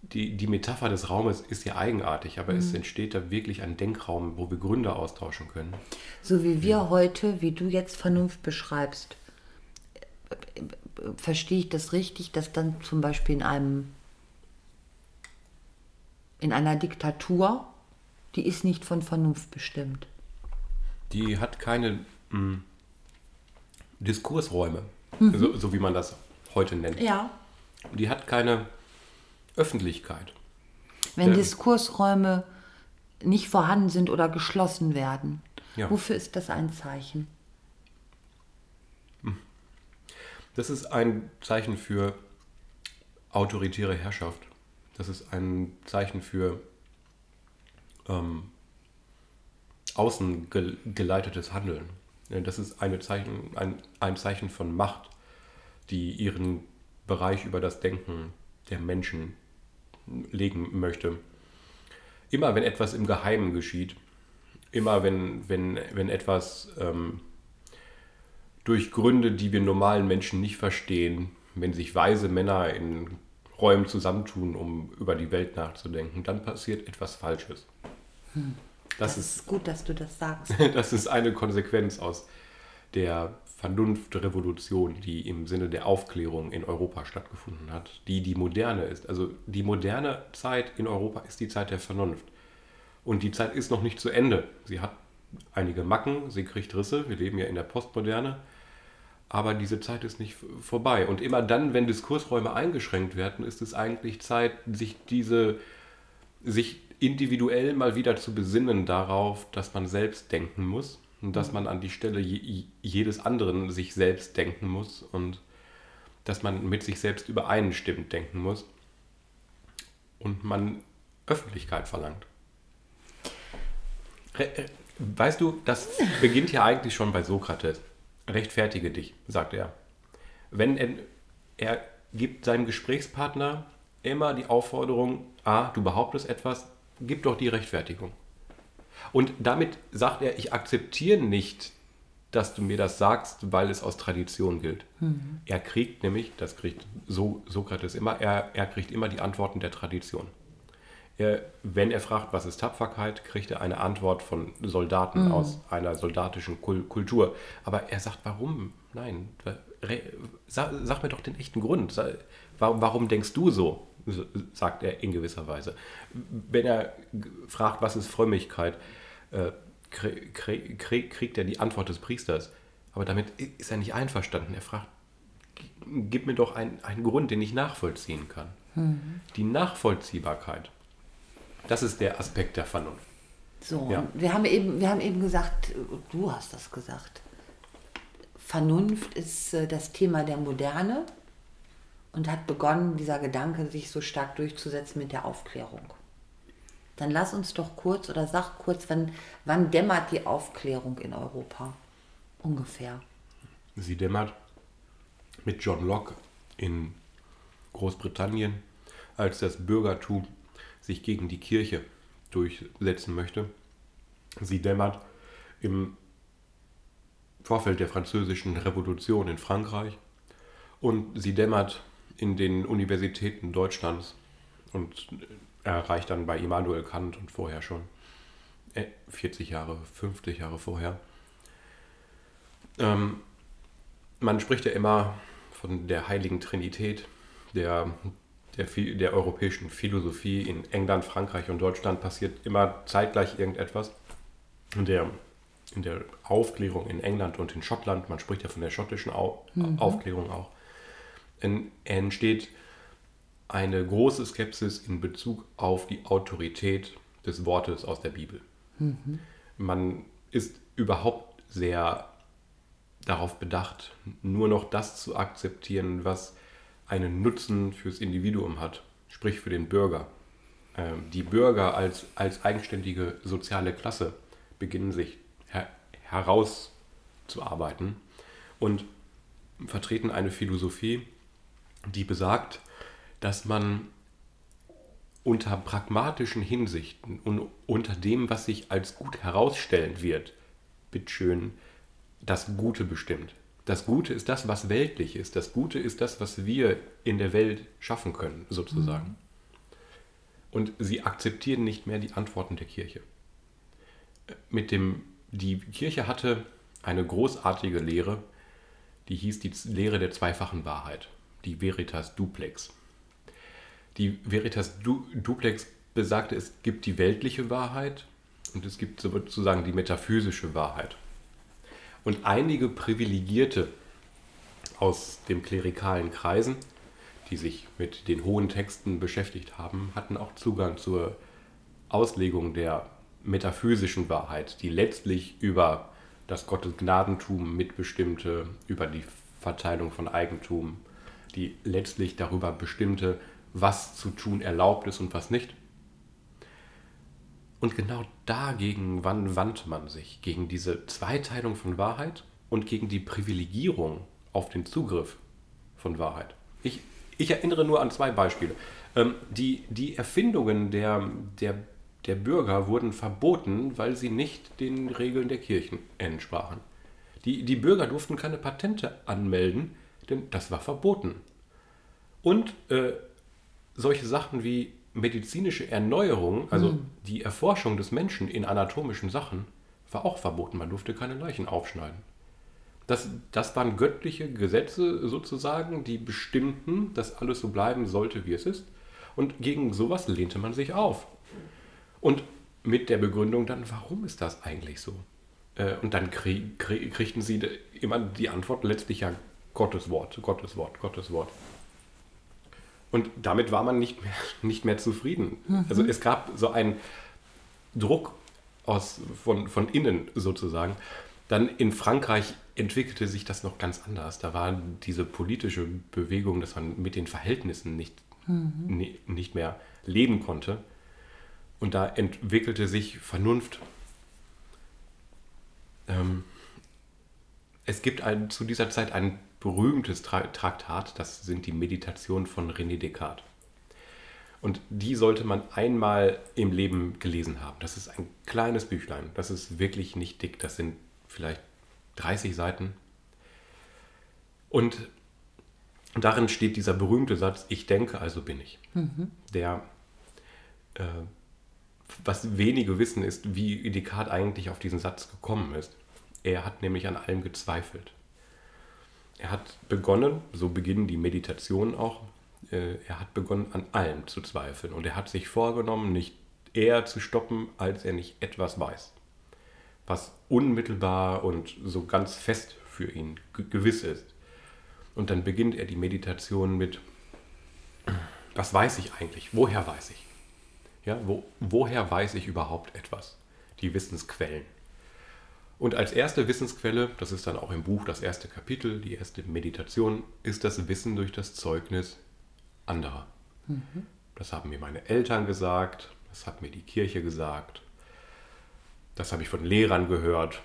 Die, die Metapher des Raumes ist ja eigenartig, aber mhm. es entsteht da wirklich ein Denkraum, wo wir Gründe austauschen können. So wie wir ja. heute, wie du jetzt Vernunft beschreibst, verstehe ich das richtig, dass dann zum Beispiel in einem in einer Diktatur, die ist nicht von Vernunft bestimmt. Die hat keine mh, hm, Diskursräume, mhm. so, so, wie man das heute nennt. Ja. Die hat keine Öffentlichkeit. Wenn Der, Diskursräume nicht vorhanden sind oder geschlossen werden, ja. wofür ist das ein Zeichen? Das ist ein Zeichen für autoritäre Herrschaft. Das ist ein Zeichen für ähm, außen Handeln. Das ist eine Zeichen, ein, ein Zeichen von Macht, die ihren Bereich über das Denken der Menschen legen möchte. Immer wenn etwas im Geheimen geschieht, immer wenn, wenn, wenn etwas ähm, durch Gründe, die wir normalen Menschen nicht verstehen, wenn sich weise Männer in Räumen zusammentun, um über die Welt nachzudenken, dann passiert etwas Falsches. Hm. Das, das ist, ist gut, dass du das sagst. das ist eine Konsequenz aus der Vernunftrevolution, die im Sinne der Aufklärung in Europa stattgefunden hat, die die moderne ist. Also die moderne Zeit in Europa ist die Zeit der Vernunft. Und die Zeit ist noch nicht zu Ende. Sie hat einige Macken, sie kriegt Risse. Wir leben ja in der Postmoderne aber diese Zeit ist nicht vorbei. Und immer dann, wenn Diskursräume eingeschränkt werden, ist es eigentlich Zeit, sich diese, sich individuell mal wieder zu besinnen darauf, dass man selbst denken muss und dass man an die Stelle jedes anderen sich selbst denken muss und dass man mit sich selbst übereinstimmt denken muss und man Öffentlichkeit verlangt. Weißt du, das beginnt ja eigentlich schon bei Sokrates rechtfertige dich, sagt er. Wenn er, er gibt seinem Gesprächspartner immer die Aufforderung, ah, du behauptest etwas, gib doch die Rechtfertigung. Und damit sagt er, ich akzeptiere nicht, dass du mir das sagst, weil es aus Tradition gilt. Mhm. Er kriegt nämlich, das kriegt so Sokrates immer, er, er kriegt immer die Antworten der Tradition. Er, wenn er fragt, was ist Tapferkeit, kriegt er eine Antwort von Soldaten mhm. aus einer soldatischen Kultur. Aber er sagt, warum? Nein, sag, sag mir doch den echten Grund. Warum, denkst du so? sagt er in gewisser Weise. Wenn er fragt, was ist Frömmigkeit, äh, krieg, krieg, kriegt er die Antwort des Priesters. Aber damit ist er nicht einverstanden. Er fragt, gib mir doch einen, einen Grund, den ich nachvollziehen kann. Mhm. Die Nachvollziehbarkeit, das ist der Aspekt der Vernunft. So, ja. wir, haben eben, wir haben eben gesagt, du hast das gesagt, Vernunft ist äh, das Thema der Moderne und hat begonnen, dieser Gedanke sich so stark durchzusetzen mit der Aufklärung. Dann lass uns doch kurz oder sag kurz, wann, wann dämmert die Aufklärung in Europa? Ungefähr. Sie dämmert mit John Locke in Großbritannien, als das Bürgertum sich gegen die Kirche durchsetzen möchte. Sie dämmert im Vorfeld der französischen Revolution in Frankreich und sie dämmert in den Universitäten Deutschlands und erreicht dann bei Immanuel Kant und vorher schon 40 äh, Jahre, 50 Jahre vorher. Ähm, man spricht ja immer von der heiligen Trinität, der, der, der europäischen Philosophie. In England, Frankreich und Deutschland passiert immer zeitgleich irgendetwas. In der, in der Aufklärung in England und in Schottland, man spricht ja von der schottischen Au mhm. Aufklärung auch, entsteht eine große Skepsis in Bezug auf die Autorität des Wortes aus der Bibel. Mhm. Man ist überhaupt sehr darauf bedacht, nur noch das zu akzeptieren, was einen Nutzen fürs Individuum hat, sprich für den Bürger. Ähm, die Bürger als, als eigenständige soziale Klasse beginnen sich her herauszuarbeiten und vertreten eine Philosophie, die besagt, dass man unter pragmatischen Hinsichten und unter dem, was sich als gut herausstellen wird, bitteschön, das Gute bestimmt. Das Gute ist das, was weltlich ist. Das Gute ist das, was wir in der Welt schaffen können, sozusagen. Mhm. Und sie akzeptieren nicht mehr die Antworten der Kirche. Mit dem, die Kirche hatte eine großartige Lehre, die hieß die Lehre der zweifachen Wahrheit, die Veritas Duplex. Die Veritas du Duplex besagte, es gibt die weltliche Wahrheit und es gibt sozusagen die metaphysische Wahrheit. Und einige Privilegierte aus den klerikalen Kreisen, die sich mit den hohen Texten beschäftigt haben, hatten auch Zugang zur Auslegung der metaphysischen Wahrheit, die letztlich über das Gottesgnadentum mitbestimmte, über die Verteilung von Eigentum, die letztlich darüber bestimmte, was zu tun erlaubt ist und was nicht. Und genau dagegen wandte man sich, gegen diese Zweiteilung von Wahrheit und gegen die Privilegierung auf den Zugriff von Wahrheit. Ich, ich erinnere nur an zwei Beispiele. Ähm, die, die Erfindungen der, der, der Bürger wurden verboten, weil sie nicht den Regeln der Kirchen entsprachen. Die, die Bürger durften keine Patente anmelden, denn das war verboten. Und äh, solche Sachen wie medizinische Erneuerung, also mhm. die Erforschung des Menschen in anatomischen Sachen, war auch verboten. Man durfte keine Leichen aufschneiden. Das, das waren göttliche Gesetze sozusagen, die bestimmten, dass alles so bleiben sollte, wie es ist. Und gegen sowas lehnte man sich auf. Und mit der Begründung dann, warum ist das eigentlich so? Äh, und dann krieg, krieg, kriegten sie immer die Antwort letztlich ja Gottes Wort, Gottes Wort, Gottes Wort. Und damit war man nicht mehr, nicht mehr zufrieden. Mhm. Also es gab so einen Druck aus, von, von innen sozusagen. Dann in Frankreich entwickelte sich das noch ganz anders. Da war diese politische Bewegung, dass man mit den Verhältnissen nicht, mhm. nicht mehr leben konnte. Und da entwickelte sich Vernunft. Ähm, es gibt ein, zu dieser Zeit einen berühmtes Traktat, das sind die Meditationen von René Descartes. Und die sollte man einmal im Leben gelesen haben. Das ist ein kleines Büchlein, das ist wirklich nicht dick, das sind vielleicht 30 Seiten. Und darin steht dieser berühmte Satz, ich denke, also bin ich. Mhm. Der, äh, was wenige wissen, ist, wie Descartes eigentlich auf diesen Satz gekommen ist. Er hat nämlich an allem gezweifelt. Er hat begonnen, so beginnen die Meditationen auch, äh, er hat begonnen an allem zu zweifeln und er hat sich vorgenommen, nicht eher zu stoppen, als er nicht etwas weiß. was unmittelbar und so ganz fest für ihn gewiss ist. Und dann beginnt er die Meditation mit, was weiß ich eigentlich? Woher weiß ich? Ja, wo, woher weiß ich überhaupt etwas? Die Wissensquellen. Und als erste Wissensquelle, das ist dann auch im Buch das erste Kapitel, die erste Meditation, ist das Wissen durch das Zeugnis anderer. Mhm. Das haben mir meine Eltern gesagt, das hat mir die Kirche gesagt, das habe ich von Lehrern gehört.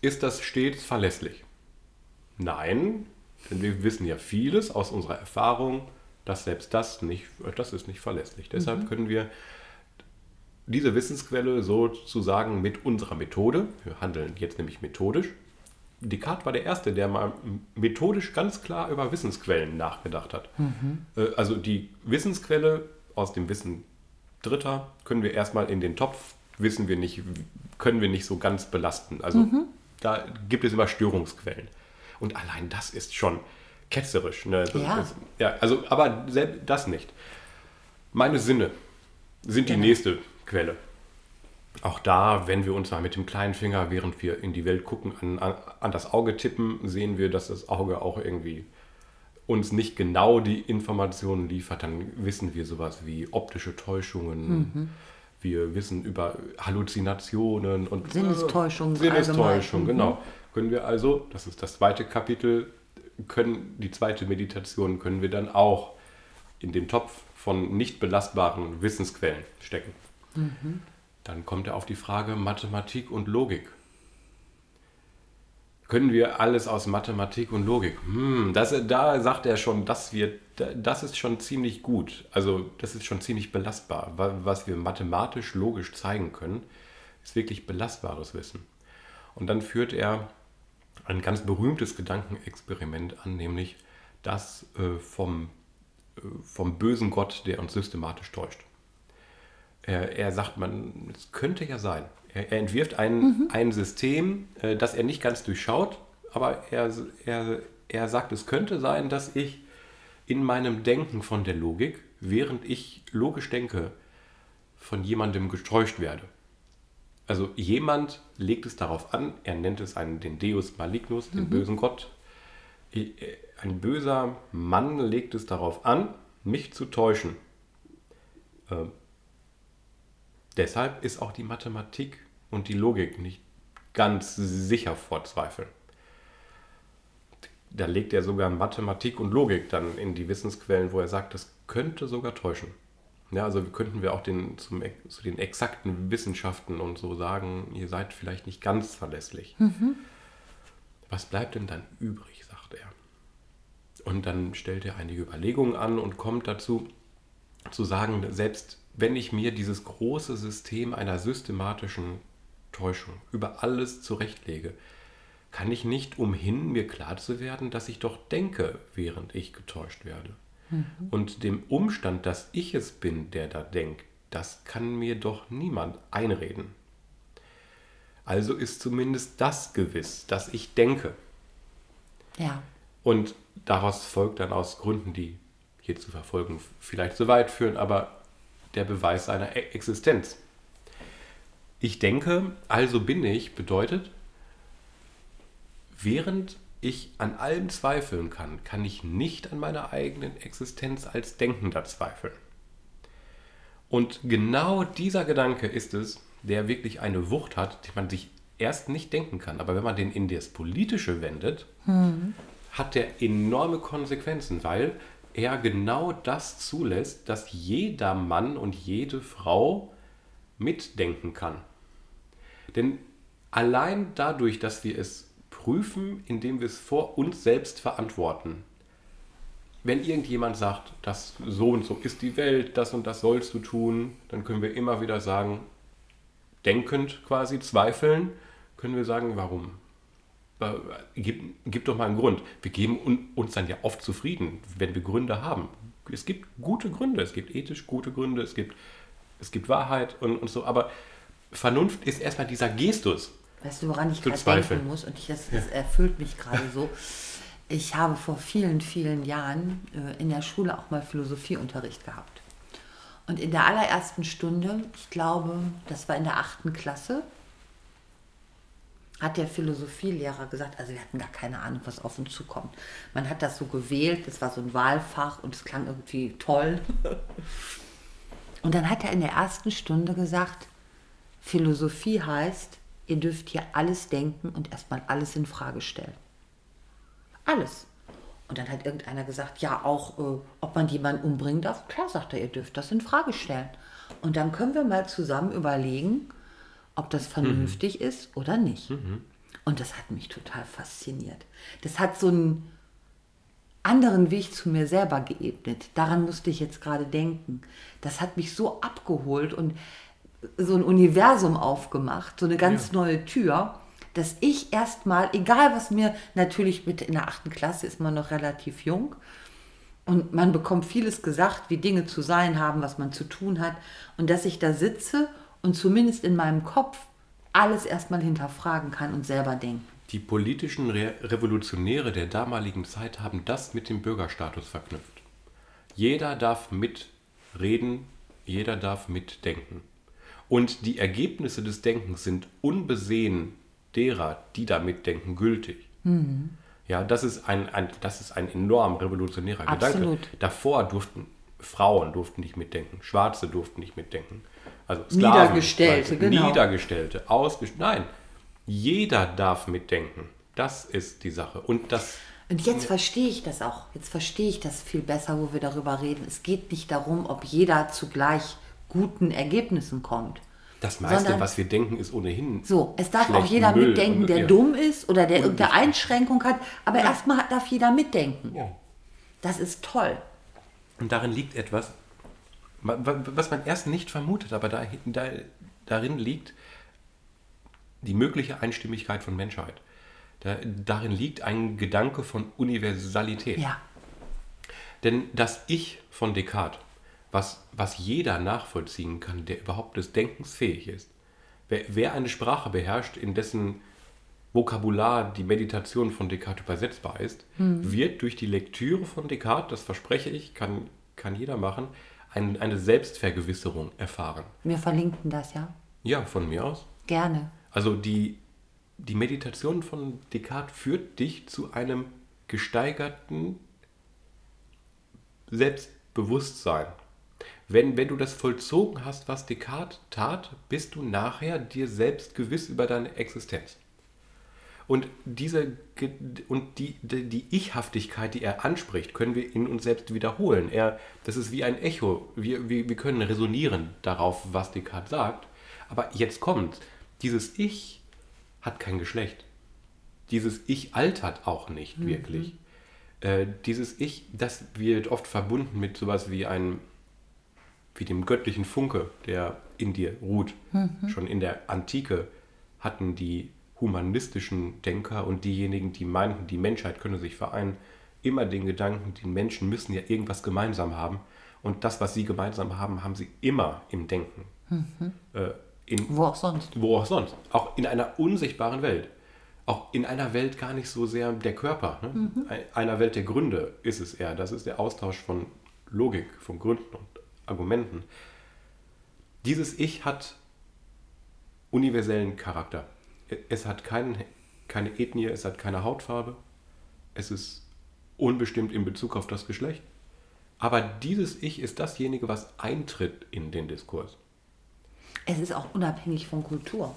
Ist das stets verlässlich? Nein, denn wir wissen ja vieles aus unserer Erfahrung, dass selbst das nicht, das ist nicht verlässlich. Deshalb mhm. können wir diese Wissensquelle sozusagen mit unserer Methode, wir handeln jetzt nämlich methodisch. Descartes war der Erste, der mal methodisch ganz klar über Wissensquellen nachgedacht hat. Mhm. Äh, also die Wissensquelle aus dem Wissen Dritter können wir erstmal in den Topf, wissen wir nicht, können wir nicht so ganz belasten. Also mhm. da gibt es immer Störungsquellen. Und allein das ist schon ketzerisch. Ne? Ja. Ist, ja, also, aber selbst das nicht. Meine Sinne sind die genau. nächste Quelle. Auch da, wenn wir uns mal mit dem kleinen Finger, während wir in die Welt gucken, an, an, an das Auge tippen, sehen wir, dass das Auge auch irgendwie uns nicht genau die Informationen liefert, dann wissen wir sowas wie optische Täuschungen. Mhm. Wir wissen über Halluzinationen und Sinnestäuschungen. Äh, Sinnestäuschung, mhm. genau. Können wir also, das ist das zweite Kapitel, können die zweite Meditation können wir dann auch in den Topf von nicht belastbaren Wissensquellen stecken. Dann kommt er auf die Frage Mathematik und Logik. Können wir alles aus Mathematik und Logik? Hm, das, da sagt er schon, dass wir, das ist schon ziemlich gut. Also das ist schon ziemlich belastbar. Was wir mathematisch, logisch zeigen können, ist wirklich belastbares Wissen. Und dann führt er ein ganz berühmtes Gedankenexperiment an, nämlich das äh, vom, äh, vom bösen Gott, der uns systematisch täuscht. Er, er sagt, man, es könnte ja sein. Er, er entwirft ein, mhm. ein System, äh, das er nicht ganz durchschaut, aber er, er, er sagt, es könnte sein, dass ich in meinem Denken von der Logik, während ich logisch denke, von jemandem getäuscht werde. Also jemand legt es darauf an, er nennt es einen, den Deus Malignus, den mhm. bösen Gott. Ein böser Mann legt es darauf an, mich zu täuschen. Deshalb ist auch die Mathematik und die Logik nicht ganz sicher vor Zweifeln. Da legt er sogar Mathematik und Logik dann in die Wissensquellen, wo er sagt, das könnte sogar täuschen. Ja, also könnten wir auch den, zum, zu den exakten Wissenschaften und so sagen, ihr seid vielleicht nicht ganz verlässlich. Mhm. Was bleibt denn dann übrig, sagt er. Und dann stellt er einige Überlegungen an und kommt dazu, zu sagen, selbst wenn ich mir dieses große System einer systematischen Täuschung über alles zurechtlege, kann ich nicht umhin, mir klar zu werden, dass ich doch denke, während ich getäuscht werde. Mhm. Und dem Umstand, dass ich es bin, der da denkt, das kann mir doch niemand einreden. Also ist zumindest das gewiss, dass ich denke. Ja. Und daraus folgt dann aus Gründen, die hier zu verfolgen vielleicht zu weit führen, aber der Beweis seiner e- Existenz. Ich denke, also bin ich, bedeutet, während ich an allem zweifeln kann, kann ich nicht an meiner eigenen Existenz als Denkender zweifeln. Und genau dieser Gedanke ist es, der wirklich eine Wucht hat, die man sich erst nicht denken kann. Aber wenn man den in das Politische wendet, hm. hat der enorme Konsequenzen, weil er genau das zulässt, dass jeder Mann und jede Frau mitdenken kann. Denn allein dadurch, dass wir es prüfen, indem wir es vor uns selbst verantworten. Wenn irgendjemand sagt, das so und so ist die Welt, das und das sollst du tun, dann können wir immer wieder sagen, denkend quasi, zweifeln, können wir sagen, warum? Gib, gib doch mal einen Grund. Wir geben uns dann ja oft zufrieden, wenn wir Gründe haben. Es gibt gute Gründe, es gibt ethisch gute Gründe, es gibt, es gibt Wahrheit und, und so, aber Vernunft ist erstmal dieser Gestus, Weißt du, woran ich gerade denken muss? Und ich, das, das erfüllt mich gerade so. Ich habe vor vielen, vielen Jahren äh, in der Schule auch mal Philosophieunterricht gehabt. Und in der allerersten Stunde, ich glaube, das war in der achten Klasse, hat der Philosophielehrer gesagt, also wir hatten gar keine Ahnung, was auf uns zukommt. Man hat das so gewählt, das war so ein Wahlfach und es klang irgendwie toll. Und dann hat er in der ersten Stunde gesagt, Philosophie heißt, ihr dürft hier alles denken und erstmal alles in Frage stellen. Alles. Und dann hat irgendeiner gesagt, ja, auch äh, ob man jemanden umbringen darf. Klar, sagt er, ihr dürft das in Frage stellen. Und dann können wir mal zusammen überlegen, ob das vernünftig mhm. ist oder nicht. Mhm. Und das hat mich total fasziniert. Das hat so einen anderen Weg zu mir selber geebnet. Daran musste ich jetzt gerade denken. Das hat mich so abgeholt und so ein Universum aufgemacht, so eine ganz ja. neue Tür, dass ich erstmal, egal was mir natürlich mit in der achten Klasse ist man noch relativ jung und man bekommt vieles gesagt, wie Dinge zu sein haben, was man zu tun hat und dass ich da sitze und zumindest in meinem Kopf alles erstmal hinterfragen kann und selber denken. Die politischen Re Revolutionäre der damaligen Zeit haben das mit dem Bürgerstatus verknüpft. Jeder darf mitreden, jeder darf mitdenken. Und die Ergebnisse des Denkens sind unbesehen derer, die da mitdenken, gültig. Mhm. Ja, das ist ein, ein, das ist ein enorm revolutionärer Absolut. Gedanke. Davor durften Frauen durften nicht mitdenken, Schwarze durften nicht mitdenken. Also Sklaven, Niedergestellte, genau. Niedergestellte, ausgestellt. Nein, jeder darf mitdenken. Das ist die Sache. Und das. Und jetzt verstehe ich das auch. Jetzt verstehe ich das viel besser, wo wir darüber reden. Es geht nicht darum, ob jeder zugleich guten Ergebnissen kommt. Das meiste, Sondern, was wir denken, ist ohnehin. So, es darf auch jeder Müll mitdenken, der ja. dumm ist oder der irgendeine Einschränkung hat. Aber ja. erstmal darf jeder mitdenken. Ja. Das ist toll. Und darin liegt etwas, was man erst nicht vermutet, aber da, da, darin liegt die mögliche Einstimmigkeit von Menschheit. Da, darin liegt ein Gedanke von Universalität. Ja. Denn das Ich von Descartes was, was jeder nachvollziehen kann, der überhaupt des Denkens fähig ist. Wer, wer eine Sprache beherrscht, in dessen Vokabular die Meditation von Descartes übersetzbar ist, hm. wird durch die Lektüre von Descartes, das verspreche ich, kann, kann jeder machen, ein, eine Selbstvergewisserung erfahren. Wir verlinken das, ja? Ja, von mir aus. Gerne. Also die, die Meditation von Descartes führt dich zu einem gesteigerten Selbstbewusstsein. Wenn, wenn du das vollzogen hast, was Descartes tat, bist du nachher dir selbst gewiss über deine Existenz. Und diese und die, die, die Ich-Haftigkeit, die er anspricht, können wir in uns selbst wiederholen. Er, das ist wie ein Echo. Wir, wir, wir können resonieren darauf, was Descartes sagt. Aber jetzt kommt, dieses Ich hat kein Geschlecht. Dieses Ich altert auch nicht mhm. wirklich. Äh, dieses Ich, das wird oft verbunden mit sowas wie ein wie dem göttlichen Funke, der in dir ruht. Mhm. Schon in der Antike hatten die humanistischen Denker und diejenigen, die meinten, die Menschheit könne sich vereinen, immer den Gedanken, die Menschen müssen ja irgendwas gemeinsam haben. Und das, was sie gemeinsam haben, haben sie immer im Denken. Mhm. Äh, in, wo auch sonst. Wo auch sonst. Auch in einer unsichtbaren Welt. Auch in einer Welt gar nicht so sehr der Körper. Ne? Mhm. Einer Welt der Gründe ist es eher. Das ist der Austausch von Logik, von Gründen und Argumenten. Dieses Ich hat universellen Charakter. Es hat keinen, keine Ethnie, es hat keine Hautfarbe, es ist unbestimmt in Bezug auf das Geschlecht. Aber dieses Ich ist dasjenige, was eintritt in den Diskurs. Es ist auch unabhängig von Kultur.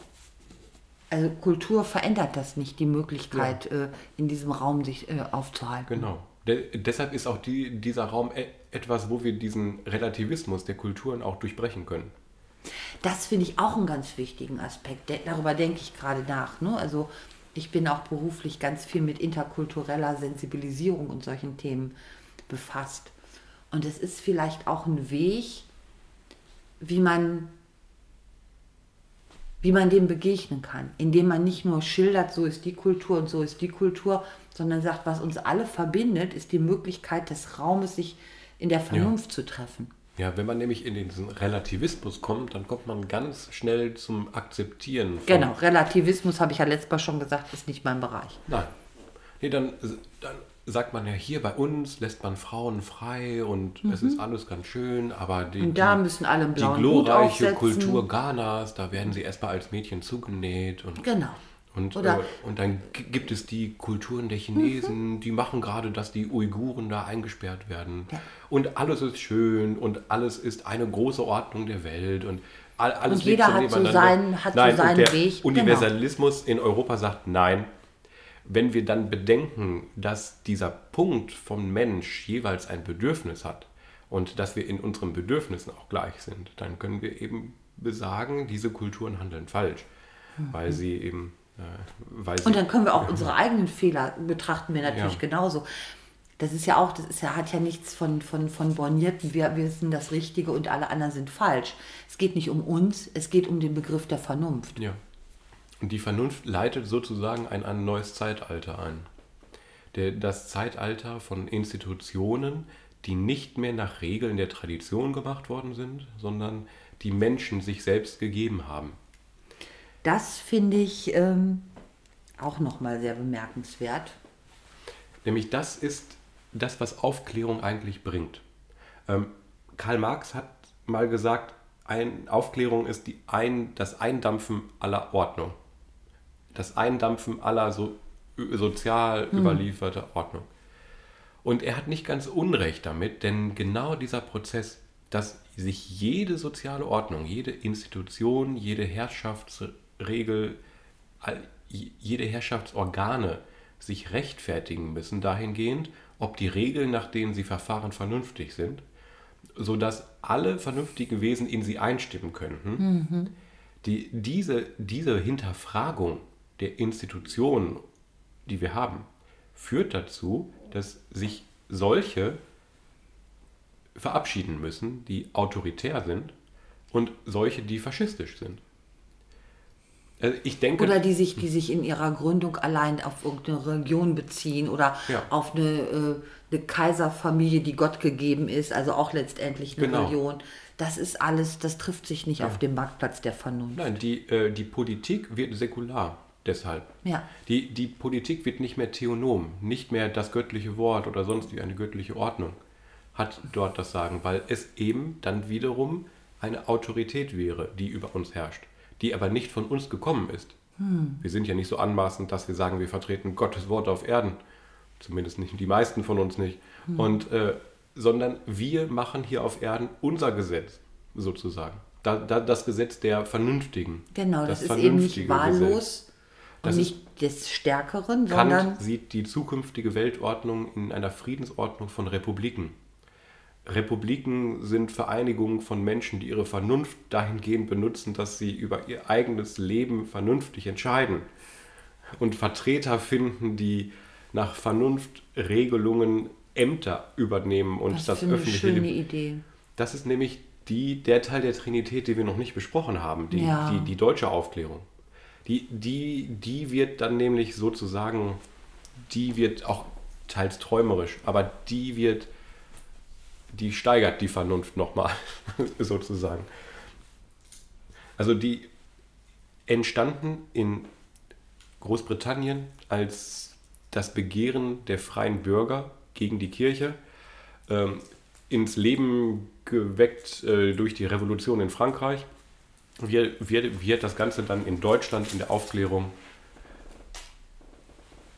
Also Kultur verändert das nicht, die Möglichkeit, ja. äh, in diesem Raum sich äh, aufzuhalten. Genau. De deshalb ist auch die, dieser Raum e etwas, wo wir diesen Relativismus der Kulturen auch durchbrechen können. Das finde ich auch einen ganz wichtigen Aspekt. Darüber denke ich gerade nach. Ne? Also ich bin auch beruflich ganz viel mit interkultureller Sensibilisierung und solchen Themen befasst. Und es ist vielleicht auch ein Weg, wie man wie man dem begegnen kann, indem man nicht nur schildert, so ist die Kultur und so ist die Kultur, sondern sagt, was uns alle verbindet, ist die Möglichkeit des Raumes, sich in der Vernunft ja. zu treffen. Ja, wenn man nämlich in diesen Relativismus kommt, dann kommt man ganz schnell zum Akzeptieren. genau, Relativismus, habe ich ja letztes Mal schon gesagt, ist nicht mein Bereich. Nein. Nee, dann, dann sagt man ja, hier bei uns lässt man Frauen frei und mhm. es ist alles ganz schön, aber die, und da müssen alle die glorreiche Kultur Ghanas, da werden sie erstmal als Mädchen zugenäht und genau. Und, Oder- äh, und dann gibt es die Kulturen der Chinesen, die machen gerade, dass die Uiguren da eingesperrt werden. Ja. Und alles ist schön und alles ist eine große Ordnung der Welt und all, alles Und jeder hat so seinen- hat so nein, seinen und der Weg, genau. Universalismus in Europa sagt nein. Wenn wir dann bedenken, dass dieser Punkt vom Mensch jeweils ein Bedürfnis hat und dass wir in unseren Bedürfnissen auch gleich sind, dann können wir eben besagen, diese Kulturen handeln falsch, weil sie eben, äh, Mhm. Und dann können wir auch unsere eigenen Fehler betrachten wir natürlich Ja. genauso. Das ist ja auch, das ist ja, hat ja nichts von, von, von bornierten, wir, wir sind das Richtige und alle anderen sind falsch. Es geht nicht um uns, es geht um den Begriff der Vernunft. Ja. Und die Vernunft leitet sozusagen ein, ein neues Zeitalter ein. Der, das Zeitalter von Institutionen, die nicht mehr nach Regeln der Tradition gemacht worden sind, sondern die Menschen sich selbst gegeben haben. Das finde ich ähm, auch nochmal sehr bemerkenswert. Nämlich das ist das, was Aufklärung eigentlich bringt. Ähm, Karl Marx hat mal gesagt, ein, Aufklärung ist die ein, das Eindampfen aller Ordnung. Das Eindampfen aller so, sozial überlieferter Ordnung. Und er hat nicht ganz Unrecht damit, denn genau dieser Prozess, dass sich jede soziale Ordnung, jede Institution, jede Herrschaftsregel, all- jede Herrschaftsorgane sich rechtfertigen müssen dahingehend, ob die Regeln, nach denen sie verfahren, vernünftig sind, sodass alle vernünftigen Wesen in sie einstimmen könnten. Die, diese, diese Hinterfragung der Institutionen, die wir haben, führt dazu, dass sich solche verabschieden müssen, die autoritär sind und solche, die faschistisch sind. Also ich denke, Oder die sich, die sich in ihrer Gründung allein auf irgendeine Religion beziehen oder Ja. auf eine, äh, eine Kaiserfamilie, die Gott gegeben ist, also auch letztendlich eine Genau. Religion. Das ist alles, das trifft sich nicht auf dem Marktplatz der Vernunft. nein, die, äh, die Politik wird säkular deshalb. Ja. Die, die Politik wird nicht mehr theonom, nicht mehr das göttliche Wort oder sonst wie eine göttliche Ordnung hat dort das Sagen, weil es eben dann wiederum eine Autorität wäre, die über uns herrscht, die aber nicht von uns gekommen ist. Wir sind ja nicht so anmaßend, dass wir sagen, wir vertreten Gottes Wort auf Erden. Zumindest nicht die meisten von uns nicht. Und, äh, sondern wir machen hier auf Erden unser Gesetz, sozusagen. Da, da, das Gesetz der Vernünftigen. Genau, das, ist eben nicht wahllos. Das und nicht des Stärkeren, sondern Kant sieht die zukünftige Weltordnung in einer Friedensordnung von Republiken. Republiken sind Vereinigungen von Menschen, die ihre Vernunft dahingehend benutzen, dass sie über ihr eigenes Leben vernünftig entscheiden. Und Vertreter finden, die nach Vernunftregelungen Ämter übernehmen und was das für eine öffentliche schöne Leben. Idee. Das ist nämlich die, der Teil der Trinität, den wir noch nicht besprochen haben, die, Ja. die, die deutsche Aufklärung. Die, die, die wird dann nämlich sozusagen, die wird auch teils träumerisch, aber die wird, die steigert die Vernunft nochmal, sozusagen. Also die entstanden in Großbritannien als das Begehren der freien Bürger gegen die Kirche, ähm, ins Leben geweckt äh, durch die Revolution in Frankreich, wird, wird, wird das Ganze dann in Deutschland in der Aufklärung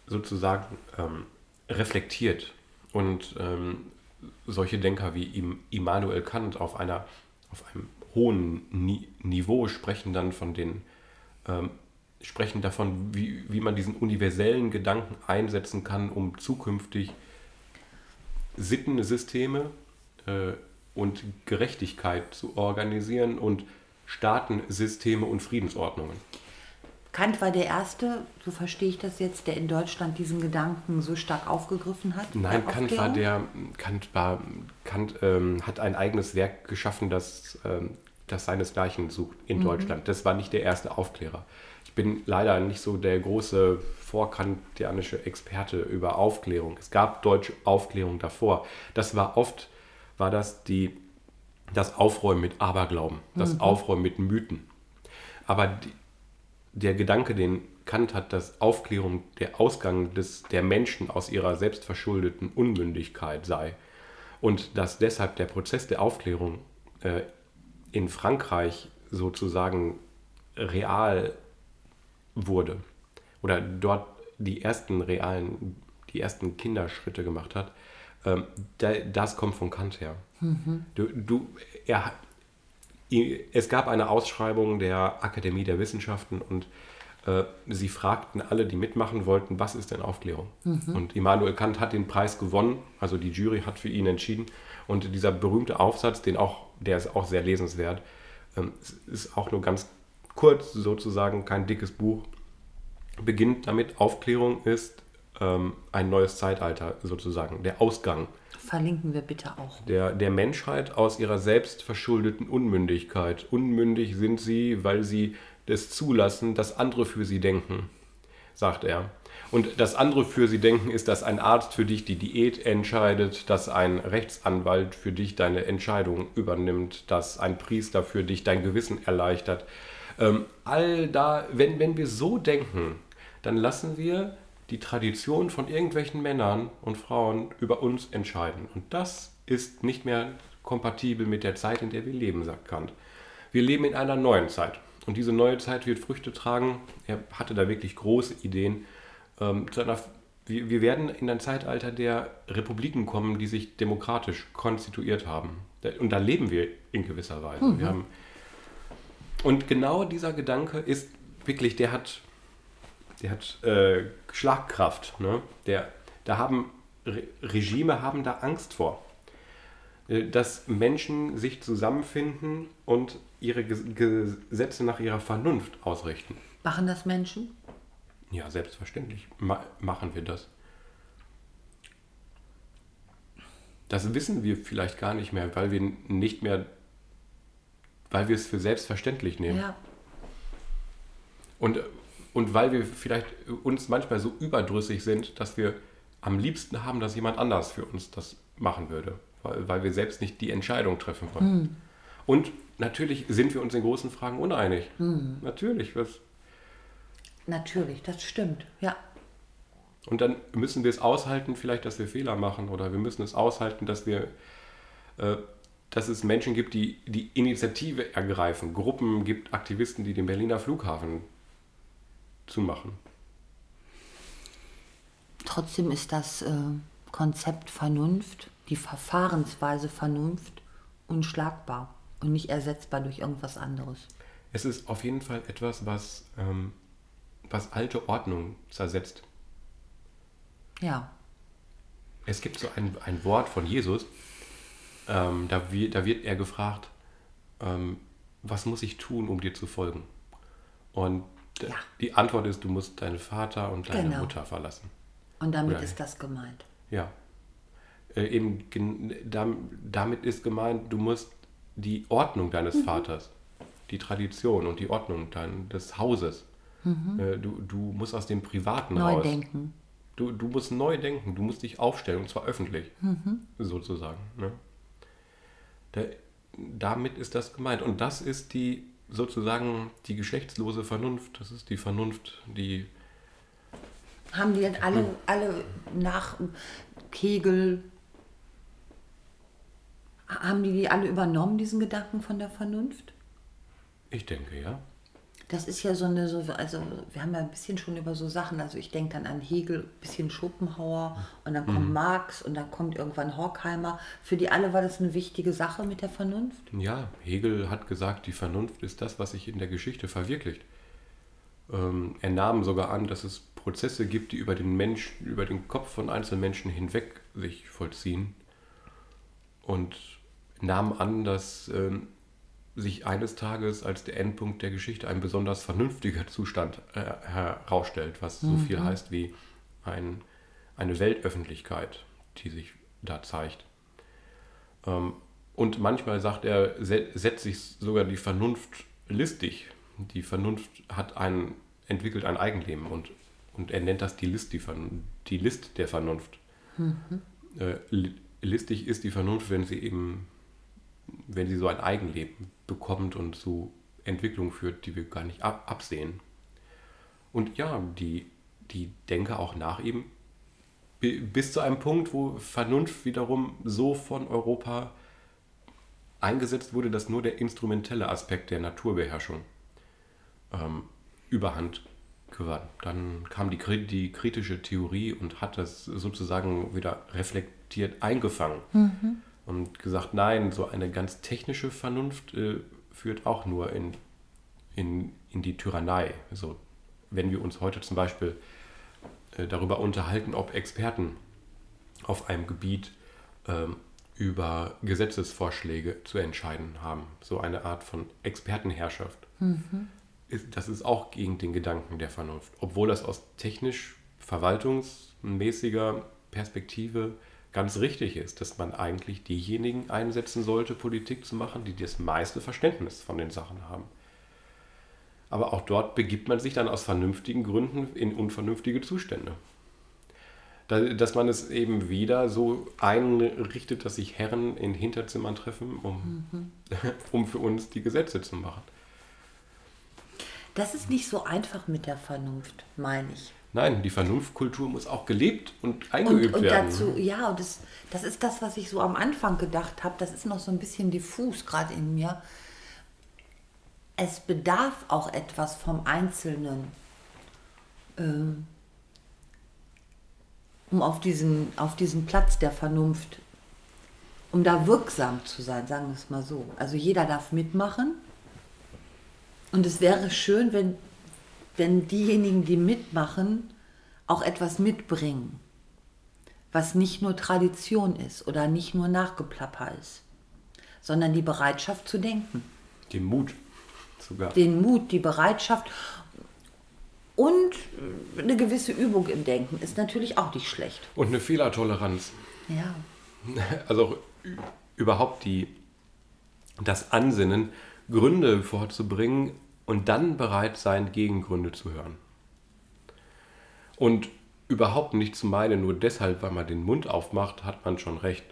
sozusagen ähm, reflektiert. Und ähm, solche Denker wie Im- Immanuel Kant auf, einer, auf einem hohen Ni Niveau sprechen dann von den ähm, sprechen davon, wie, wie man diesen universellen Gedanken einsetzen kann, um zukünftig Sittensysteme äh, und Gerechtigkeit zu organisieren und Staatensysteme und Friedensordnungen. Kant war der Erste, so verstehe ich das jetzt, der in Deutschland diesen Gedanken so stark aufgegriffen hat. Nein, Kant war der, Kant war, Kant ähm, hat ein eigenes Werk geschaffen, das, ähm, das seinesgleichen sucht in Deutschland. Das war nicht der erste Aufklärer. Ich bin leider nicht so der große vorkantianische Experte über Aufklärung. Es gab deutsche Aufklärung davor. Das war oft, war das die, das Aufräumen mit Aberglauben, das Aufräumen mit Mythen. Aber die, der Gedanke, den Kant hat, dass Aufklärung der Ausgang des, der Menschen aus ihrer selbstverschuldeten Unmündigkeit sei und dass deshalb der Prozess der Aufklärung äh, in Frankreich sozusagen real wurde oder dort die ersten realen, die ersten Kinderschritte gemacht hat, ähm, da, das kommt von Kant her. Du, du, er, es gab eine Ausschreibung der Akademie der Wissenschaften und äh, sie fragten alle, die mitmachen wollten, was ist denn Aufklärung? Und Immanuel Kant hat den Preis gewonnen, also die Jury hat für ihn entschieden. Und dieser berühmte Aufsatz, den auch, der ist auch sehr lesenswert, ähm, ist auch nur ganz kurz sozusagen, kein dickes Buch, beginnt damit, Aufklärung ist ähm, ein neues Zeitalter sozusagen, der Ausgang Verlinken wir bitte auch. der, der Menschheit aus ihrer selbstverschuldeten Unmündigkeit. Unmündig sind sie, weil sie es zulassen, dass andere für sie denken, sagt er. Und das andere für sie denken ist, dass ein Arzt für dich die Diät entscheidet, dass ein Rechtsanwalt für dich deine Entscheidung übernimmt, dass ein Priester für dich dein Gewissen erleichtert. Ähm, all da, wenn, wenn wir so denken, dann lassen wir die Tradition von irgendwelchen Männern und Frauen über uns entscheiden. Und das ist nicht mehr kompatibel mit der Zeit, in der wir leben, sagt Kant. Wir leben in einer neuen Zeit. Und diese neue Zeit wird Früchte tragen. Er hatte da wirklich große Ideen. Ähm, zu einer, wir, werden in ein Zeitalter der Republiken kommen, die sich demokratisch konstituiert haben. Und da leben wir in gewisser Weise. Haben, und genau dieser Gedanke ist wirklich, der hat der hat äh, Schlagkraft. Ne? Der, da haben Re Regime haben da Angst vor, Äh, dass Menschen sich zusammenfinden und ihre Ges Gesetze nach ihrer Vernunft ausrichten. Machen das Menschen? Ja, selbstverständlich ma machen wir das. Das wissen wir vielleicht gar nicht mehr, weil wir nicht mehr, weil wir es für selbstverständlich nehmen. Ja. Und, und weil wir vielleicht uns manchmal so überdrüssig sind, dass wir am liebsten haben, dass jemand anders für uns das machen würde, weil, weil wir selbst nicht die Entscheidung treffen wollen. Und natürlich sind wir uns in großen Fragen uneinig. Natürlich. Was, Natürlich, das stimmt. Ja. und dann müssen wir es aushalten, vielleicht, dass wir Fehler machen oder wir müssen es aushalten, dass wir äh, dass es Menschen gibt, die die Initiative ergreifen. Gruppen gibt Aktivisten, die den Berliner Flughafen zumachen. Trotzdem ist das äh, Konzept Vernunft, die Verfahrensweise Vernunft unschlagbar und nicht ersetzbar durch irgendwas anderes. Es ist auf jeden Fall etwas, was, ähm, was alte Ordnung zersetzt. Ja. Es gibt so ein, ein Wort von Jesus, ähm, da, wird, da wird er gefragt, ähm, was muss ich tun, um dir zu folgen? Und Ja. die Antwort ist, du musst deinen Vater und deine Genau. Mutter verlassen. Und damit Oder- ist das gemeint. Ja. Äh, eben damit ist gemeint, du musst die Ordnung deines Mhm. Vaters, die Tradition und die Ordnung dein, des Hauses, äh, du, du musst aus dem Privaten Mhm. Neu raus. denken. Du, du musst neu denken, du musst dich aufstellen, und zwar öffentlich, Mhm. sozusagen. Ne? Da, damit ist das gemeint. Und das ist die sozusagen die geschlechtslose Vernunft. Das ist die Vernunft, die Haben die denn alle, alle nach Kegel, haben die die alle übernommen, diesen Gedanken von der Vernunft? ich denke, ja. Das ist ja so eine, so, also wir haben ja ein bisschen schon über so Sachen, also ich denke dann an Hegel, ein bisschen Schopenhauer und dann kommt Marx und dann kommt irgendwann Horkheimer. Für die alle war das eine wichtige Sache mit der Vernunft? Ja, Hegel hat gesagt, die Vernunft ist das, was sich in der Geschichte verwirklicht. Ähm, er nahm sogar an, dass es Prozesse gibt, die über den Mensch, über den Kopf von Einzelmenschen hinweg sich vollziehen. Und nahm an, dass ähm, sich eines Tages als der Endpunkt der Geschichte ein besonders vernünftiger Zustand äh, herausstellt, was so viel heißt wie ein, eine Weltöffentlichkeit, die sich da zeigt. Ähm, und manchmal sagt er, se- setzt sich sogar die Vernunft listig. Die Vernunft hat ein, entwickelt ein Eigenleben und, und er nennt das die List, die, Vern- die List der Vernunft. Äh, li- listig ist die Vernunft, wenn sie eben, wenn sie so ein Eigenleben bekommt und zu Entwicklungen führt, die wir gar nicht ab, absehen. Und ja, die, die denke auch nach bi- bis zu einem Punkt, wo Vernunft wiederum so von Europa eingesetzt wurde, dass nur der instrumentelle Aspekt der Naturbeherrschung ähm, überhand gewann. Dann kam die, die kritische Theorie und hat das sozusagen wieder reflektiert eingefangen mhm. Und gesagt, nein, so eine ganz technische Vernunft äh, führt auch nur in, in, in die Tyrannei. Also, wenn wir uns heute zum Beispiel äh, darüber unterhalten, ob Experten auf einem Gebiet ähm, über Gesetzesvorschläge zu entscheiden haben, so eine Art von Expertenherrschaft. Mhm das ist auch gegen den Gedanken der Vernunft. Obwohl das aus technisch verwaltungsmäßiger Perspektive ganz richtig ist, dass man eigentlich diejenigen einsetzen sollte, Politik zu machen, die das meiste Verständnis von den Sachen haben. Aber auch dort begibt man sich dann aus vernünftigen Gründen in unvernünftige Zustände. Dass man es eben wieder so einrichtet, dass sich Herren in Hinterzimmern treffen, um, mhm. um für uns die Gesetze zu machen. Das ist nicht so einfach mit der Vernunft, meine ich. Nein, die Vernunftkultur muss auch gelebt und eingeübt und, und werden. Dazu, ja, und das, das ist das, was ich so am Anfang gedacht habe. Das ist noch so ein bisschen diffus gerade in mir. Es bedarf auch etwas vom Einzelnen, ähm, um auf diesen, auf diesen Platz der Vernunft, um da wirksam zu sein, sagen wir es mal so. Also jeder darf mitmachen und es wäre schön, wenn, wenn diejenigen, die mitmachen, auch etwas mitbringen, was nicht nur Tradition ist oder nicht nur Nachgeplapper ist, sondern die Bereitschaft zu denken. Den Mut sogar. Den Mut, die Bereitschaft und eine gewisse Übung im Denken ist natürlich auch nicht schlecht. Und eine Fehlertoleranz. Ja. Also überhaupt die, das Ansinnen, Gründe vorzubringen und dann bereit sein, Gegengründe zu hören. Und überhaupt nicht zu meinen, nur deshalb, weil man den Mund aufmacht, hat man schon recht.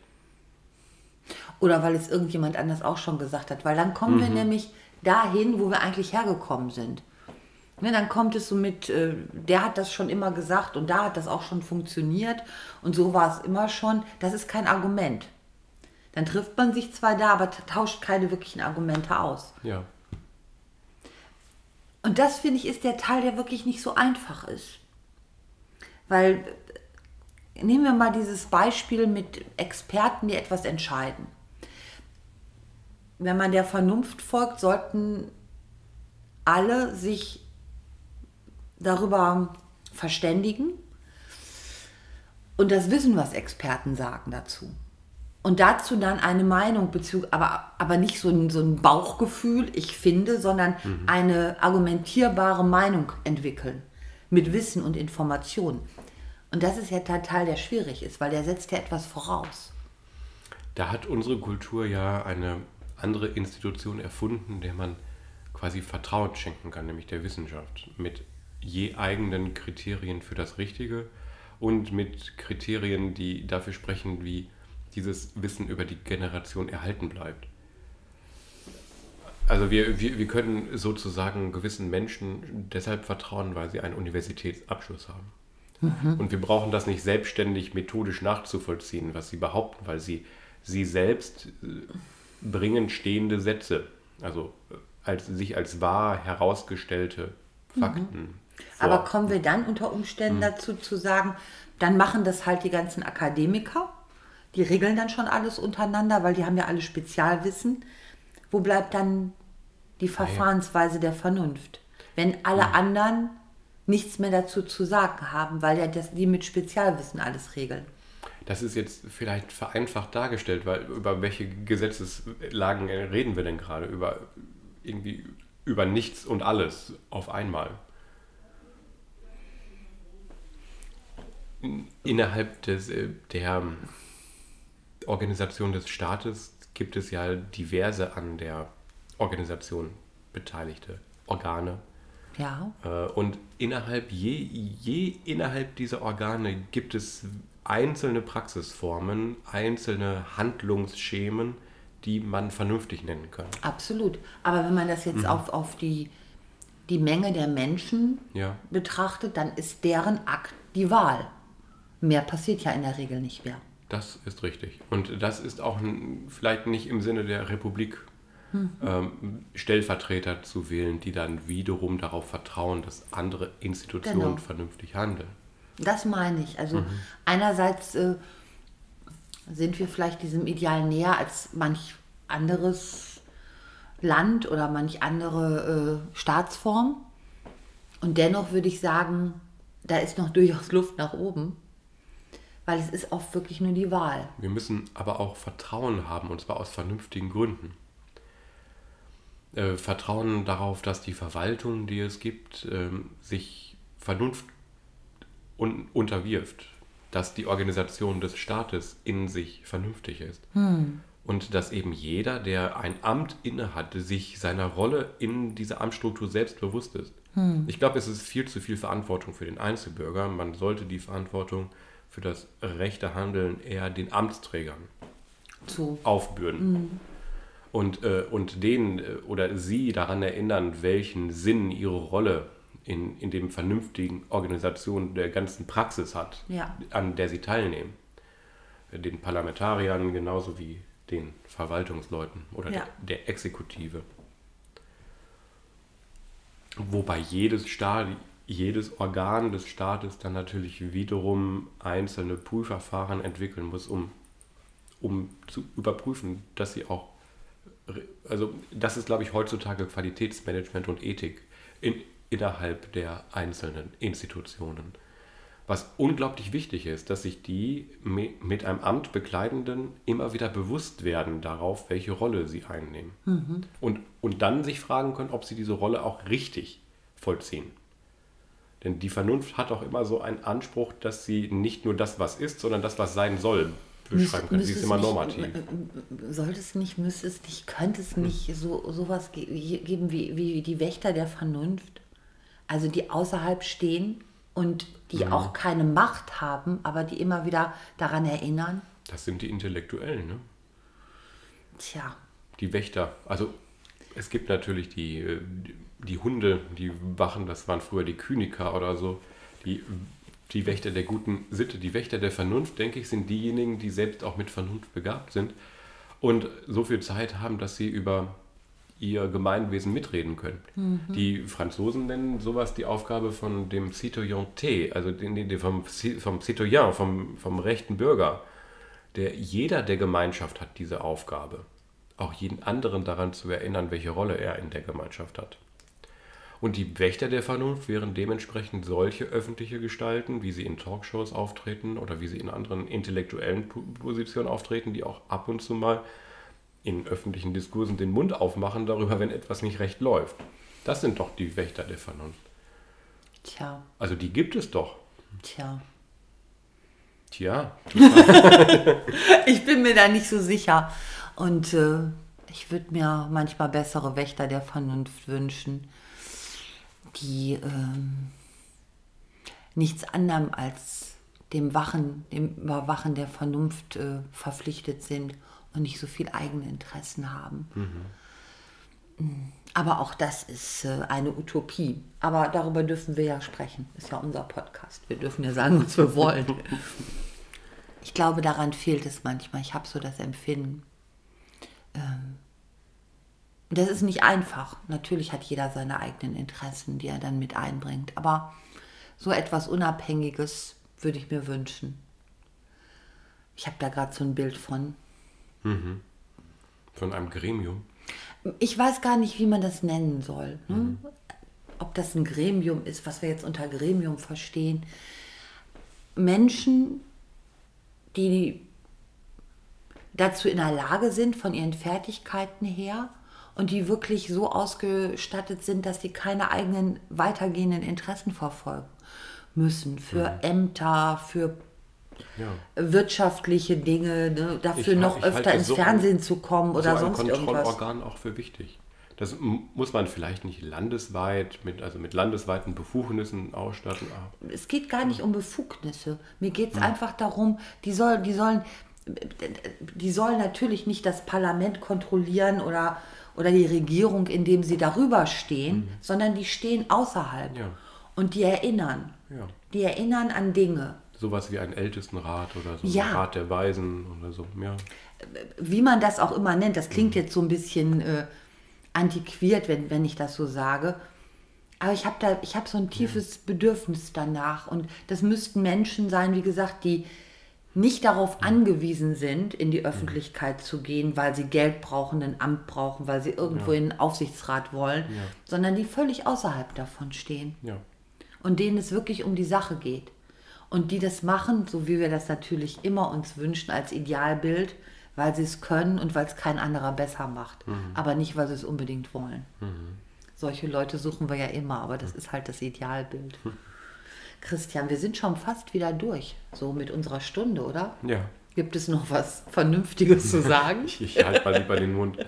Oder weil es irgendjemand anders auch schon gesagt hat, weil dann kommen mhm. wir nämlich dahin, wo wir eigentlich hergekommen sind. Ne, dann kommt es so mit, äh, der hat das schon immer gesagt und da hat das auch schon funktioniert und so war es immer schon. Das ist kein Argument. Dann trifft man sich zwar da, aber tauscht keine wirklichen Argumente aus. Ja. Und das finde ich ist der Teil, der wirklich nicht so einfach ist. Weil nehmen wir mal dieses Beispiel mit Experten, die etwas entscheiden. Wenn man der Vernunft folgt, sollten alle sich darüber verständigen und das wissen, was Experten sagen dazu und dazu dann eine Meinung, aber, aber nicht so ein, so ein Bauchgefühl, ich finde, sondern mhm. eine argumentierbare Meinung entwickeln mit Wissen und Information. Und das ist ja der Teil, der schwierig ist, weil der setzt ja etwas voraus. Da hat unsere Kultur ja eine andere Institution erfunden, der man quasi Vertrauen schenken kann, nämlich der Wissenschaft, mit je eigenen Kriterien für das Richtige und mit Kriterien, die dafür sprechen, wie dieses Wissen über die Generation erhalten bleibt. Also wir, wir, wir können sozusagen gewissen Menschen deshalb vertrauen, weil sie einen Universitätsabschluss haben. Mhm. Und wir brauchen das nicht selbstständig methodisch nachzuvollziehen, was sie behaupten, weil sie, sie selbst äh, bringen stehende Sätze, also äh, als, sich als wahr herausgestellte Fakten. Mhm. Aber kommen wir dann unter Umständen mhm. dazu zu sagen, dann machen das halt die ganzen Akademiker die regeln dann schon alles untereinander, weil die haben ja alle Spezialwissen. Wo bleibt dann die Verfahrensweise der Vernunft? Wenn alle ja. anderen nichts mehr dazu zu sagen haben, weil ja das, die mit Spezialwissen alles regeln. Das ist jetzt vielleicht vereinfacht dargestellt, weil über welche Gesetzeslagen reden wir denn gerade? Über irgendwie über nichts und alles auf einmal. Innerhalb des, äh, der Organisation des Staates gibt es ja diverse an der Organisation beteiligte Organe. Ja. Äh, und innerhalb je, je innerhalb dieser Organe gibt es einzelne Praxisformen, einzelne Handlungsschemen, die man vernünftig nennen kann. Absolut. Aber wenn man das jetzt mhm. auf, auf die, die Menge der Menschen ja. betrachtet, dann ist deren Akt die Wahl. Mehr passiert ja in der Regel nicht mehr. Das ist richtig. Und das ist auch vielleicht nicht im Sinne der Republik ähm, Stellvertreter zu wählen, die dann wiederum darauf vertrauen, dass andere Institutionen Genau. vernünftig handeln. Das meine ich. Also einerseits äh, sind wir vielleicht diesem Ideal näher als manch anderes Land oder manch andere äh, Staatsform. Und dennoch würde ich sagen, da ist noch durchaus Luft nach oben, weil es ist oft wirklich nur die Wahl. Wir müssen aber auch Vertrauen haben, und zwar aus vernünftigen Gründen. Äh, Vertrauen darauf, dass die Verwaltung, die es gibt, ähm, sich Vernunft un unterwirft, dass die Organisation des Staates in sich vernünftig ist. Und dass eben jeder, der ein Amt innehat, sich seiner Rolle in dieser Amtsstruktur selbst bewusst ist. Ich glaube, es ist viel zu viel Verantwortung für den Einzelbürger. Man sollte die Verantwortung für das rechte Handeln eher den Amtsträgern So. aufbürden. Und, äh, und den äh, oder sie daran erinnern, welchen Sinn ihre Rolle in, in dem vernünftigen Organisation der ganzen Praxis hat, Ja. an der sie teilnehmen. Den Parlamentariern genauso wie den Verwaltungsleuten oder Ja. der, der Exekutive. Wobei jedes Staat, jedes Organ des Staates dann natürlich wiederum einzelne Prüfverfahren entwickeln muss, um, um zu überprüfen, dass sie auch, also das ist, glaube ich, heutzutage Qualitätsmanagement und Ethik in, innerhalb der einzelnen Institutionen. Was unglaublich wichtig ist, dass sich die mi- mit einem Amt Bekleidenden immer wieder bewusst werden darauf, welche Rolle sie einnehmen. Und, und dann sich fragen können, ob sie diese Rolle auch richtig vollziehen. Denn die Vernunft hat auch immer so einen Anspruch, dass sie nicht nur das, was ist, sondern das, was sein soll, beschreiben kann. Sie ist immer normativ. Sollte es nicht, müsste es nicht, könnte es nicht so sowas ge geben wie, wie die Wächter der Vernunft? Also die außerhalb stehen und die auch keine Macht haben, aber die immer wieder daran erinnern. Das sind die Intellektuellen, ne? Tja, die Wächter, also es gibt natürlich die, äh, die Hunde, die Wachen, das waren früher die Kyniker oder so, die, die Wächter der guten Sitte, die Wächter der Vernunft, denke ich, sind diejenigen, die selbst auch mit Vernunft begabt sind und so viel Zeit haben, dass sie über ihr Gemeinwesen mitreden können. Die Franzosen nennen sowas die Aufgabe von dem Citoyenneté, also den, den, vom, vom Citoyen, vom, vom rechten Bürger. Der, jeder der Gemeinschaft hat diese Aufgabe, auch jeden anderen daran zu erinnern, welche Rolle er in der Gemeinschaft hat. Und die Wächter der Vernunft wären dementsprechend solche öffentliche Gestalten, wie sie in Talkshows auftreten oder wie sie in anderen intellektuellen Po- Positionen auftreten, die auch ab und zu mal in öffentlichen Diskursen den Mund aufmachen darüber, wenn etwas nicht recht läuft. Das sind doch die Wächter der Vernunft. tja, Also die gibt es doch. tja. Tja, Ich bin mir da nicht so sicher. Und äh, ich würde mir manchmal bessere Wächter der Vernunft wünschen, die ähm, nichts anderem als dem Wachen, dem Überwachen der Vernunft äh, verpflichtet sind und nicht so viel eigene Interessen haben. Mm, Aber auch das ist äh, eine Utopie. Aber darüber dürfen wir ja sprechen. Ist ja unser Podcast. Wir dürfen ja sagen, was wir wollen. Ich glaube, daran fehlt es manchmal. Ich habe so das Empfinden. Ähm, das ist nicht einfach. Natürlich hat jeder seine eigenen Interessen, die er dann mit einbringt. Aber so etwas Unabhängiges würde ich mir wünschen. Ich habe da gerade so ein Bild von. von einem Gremium. Ich weiß gar nicht, wie man das nennen soll. Ne? Ob das ein Gremium ist, was wir jetzt unter Gremium verstehen. Menschen, die dazu in der Lage sind, von ihren Fertigkeiten her und die wirklich so ausgestattet sind, dass sie keine eigenen weitergehenden Interessen verfolgen müssen. Für Ämter, für Ja. wirtschaftliche Dinge, ne? dafür Ich- noch ich öfter ins so Fernsehen zu kommen oder so sonst irgendwas. Kontrollorgan auch für wichtig. Das muss man vielleicht nicht landesweit, mit, also mit landesweiten Befugnissen ausstatten. es geht gar nicht um Befugnisse. Mir geht es einfach darum, die, soll, die, sollen, die sollen natürlich nicht das Parlament kontrollieren oder, oder die Regierung, indem sie darüber stehen, sondern die stehen außerhalb. Ja. Und die erinnern. Ja. Die erinnern an Dinge. sowas wie einen Ältestenrat oder so Ja. ein Rat der Weisen oder so. Ja. wie man das auch immer nennt, das klingt jetzt so ein bisschen äh, antiquiert, wenn, wenn ich das so sage. Aber ich habe da, ich habe so ein tiefes Bedürfnis danach. Und das müssten Menschen sein, wie gesagt, die nicht darauf angewiesen sind, in die Öffentlichkeit zu gehen, weil sie Geld brauchen, ein Amt brauchen, weil sie irgendwo in den Aufsichtsrat wollen, sondern die völlig außerhalb davon stehen ja. und denen es wirklich um die Sache geht. Und die das machen, so wie wir das natürlich immer uns wünschen als Idealbild, weil sie es können und weil es kein anderer besser macht. Aber nicht, weil sie es unbedingt wollen. Solche Leute suchen wir ja immer, aber das ist halt das Idealbild. Christian, wir sind schon fast wieder durch, so mit unserer Stunde, oder? Ja. Gibt es noch was Vernünftiges zu sagen? Ich, ich halte mal lieber den Mund.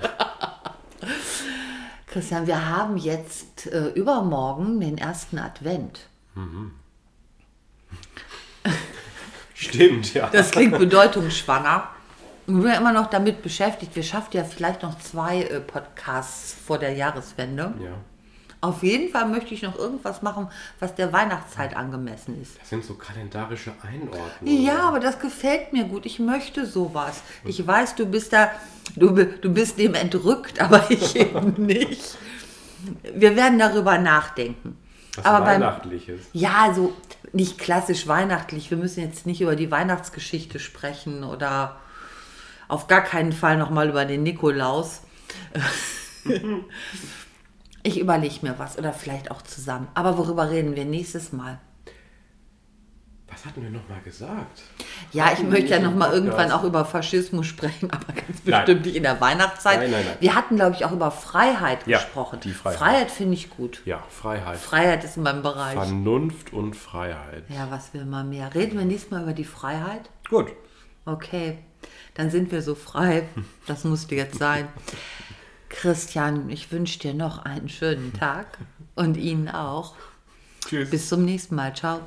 Christian, wir haben jetzt äh, übermorgen den ersten Advent. Stimmt, ja. Das klingt bedeutungsschwanger. Wir sind immer noch damit beschäftigt. Wir schaffen ja vielleicht noch zwei äh, Podcasts vor der Jahreswende. ja. Auf jeden Fall möchte ich noch irgendwas machen, was der Weihnachtszeit angemessen ist. Das sind so kalendarische Einordnungen. Ja, aber das gefällt mir gut. Ich möchte sowas. Ich weiß, du bist da, du, du bist dem entrückt, aber ich eben nicht. Wir werden darüber nachdenken. Was aber beim, Weihnachtliches. ja, so nicht klassisch weihnachtlich. Wir müssen jetzt nicht über die Weihnachtsgeschichte sprechen oder auf gar keinen Fall nochmal über den Nikolaus. Ich überlege mir was oder vielleicht auch zusammen. Aber worüber reden wir nächstes Mal? Was hatten wir nochmal gesagt? Ja, ich Hatten möchte ja nicht noch im mal Podcast? irgendwann auch über Faschismus sprechen, aber ganz Nein. bestimmt nicht in der Weihnachtszeit. Nein, nein, nein. Wir hatten, glaube ich, auch über Freiheit Ja, gesprochen. die Freiheit. Freiheit finde ich gut. Ja, Freiheit. Freiheit ist in meinem Bereich. Vernunft und Freiheit. Ja, was will man mehr? Reden wir nächstes Mal über die Freiheit? Gut. Okay, dann sind wir so frei. Das musste jetzt sein. Christian, ich wünsche dir noch einen schönen Tag und Ihnen auch. Tschüss. Bis zum nächsten Mal. Ciao.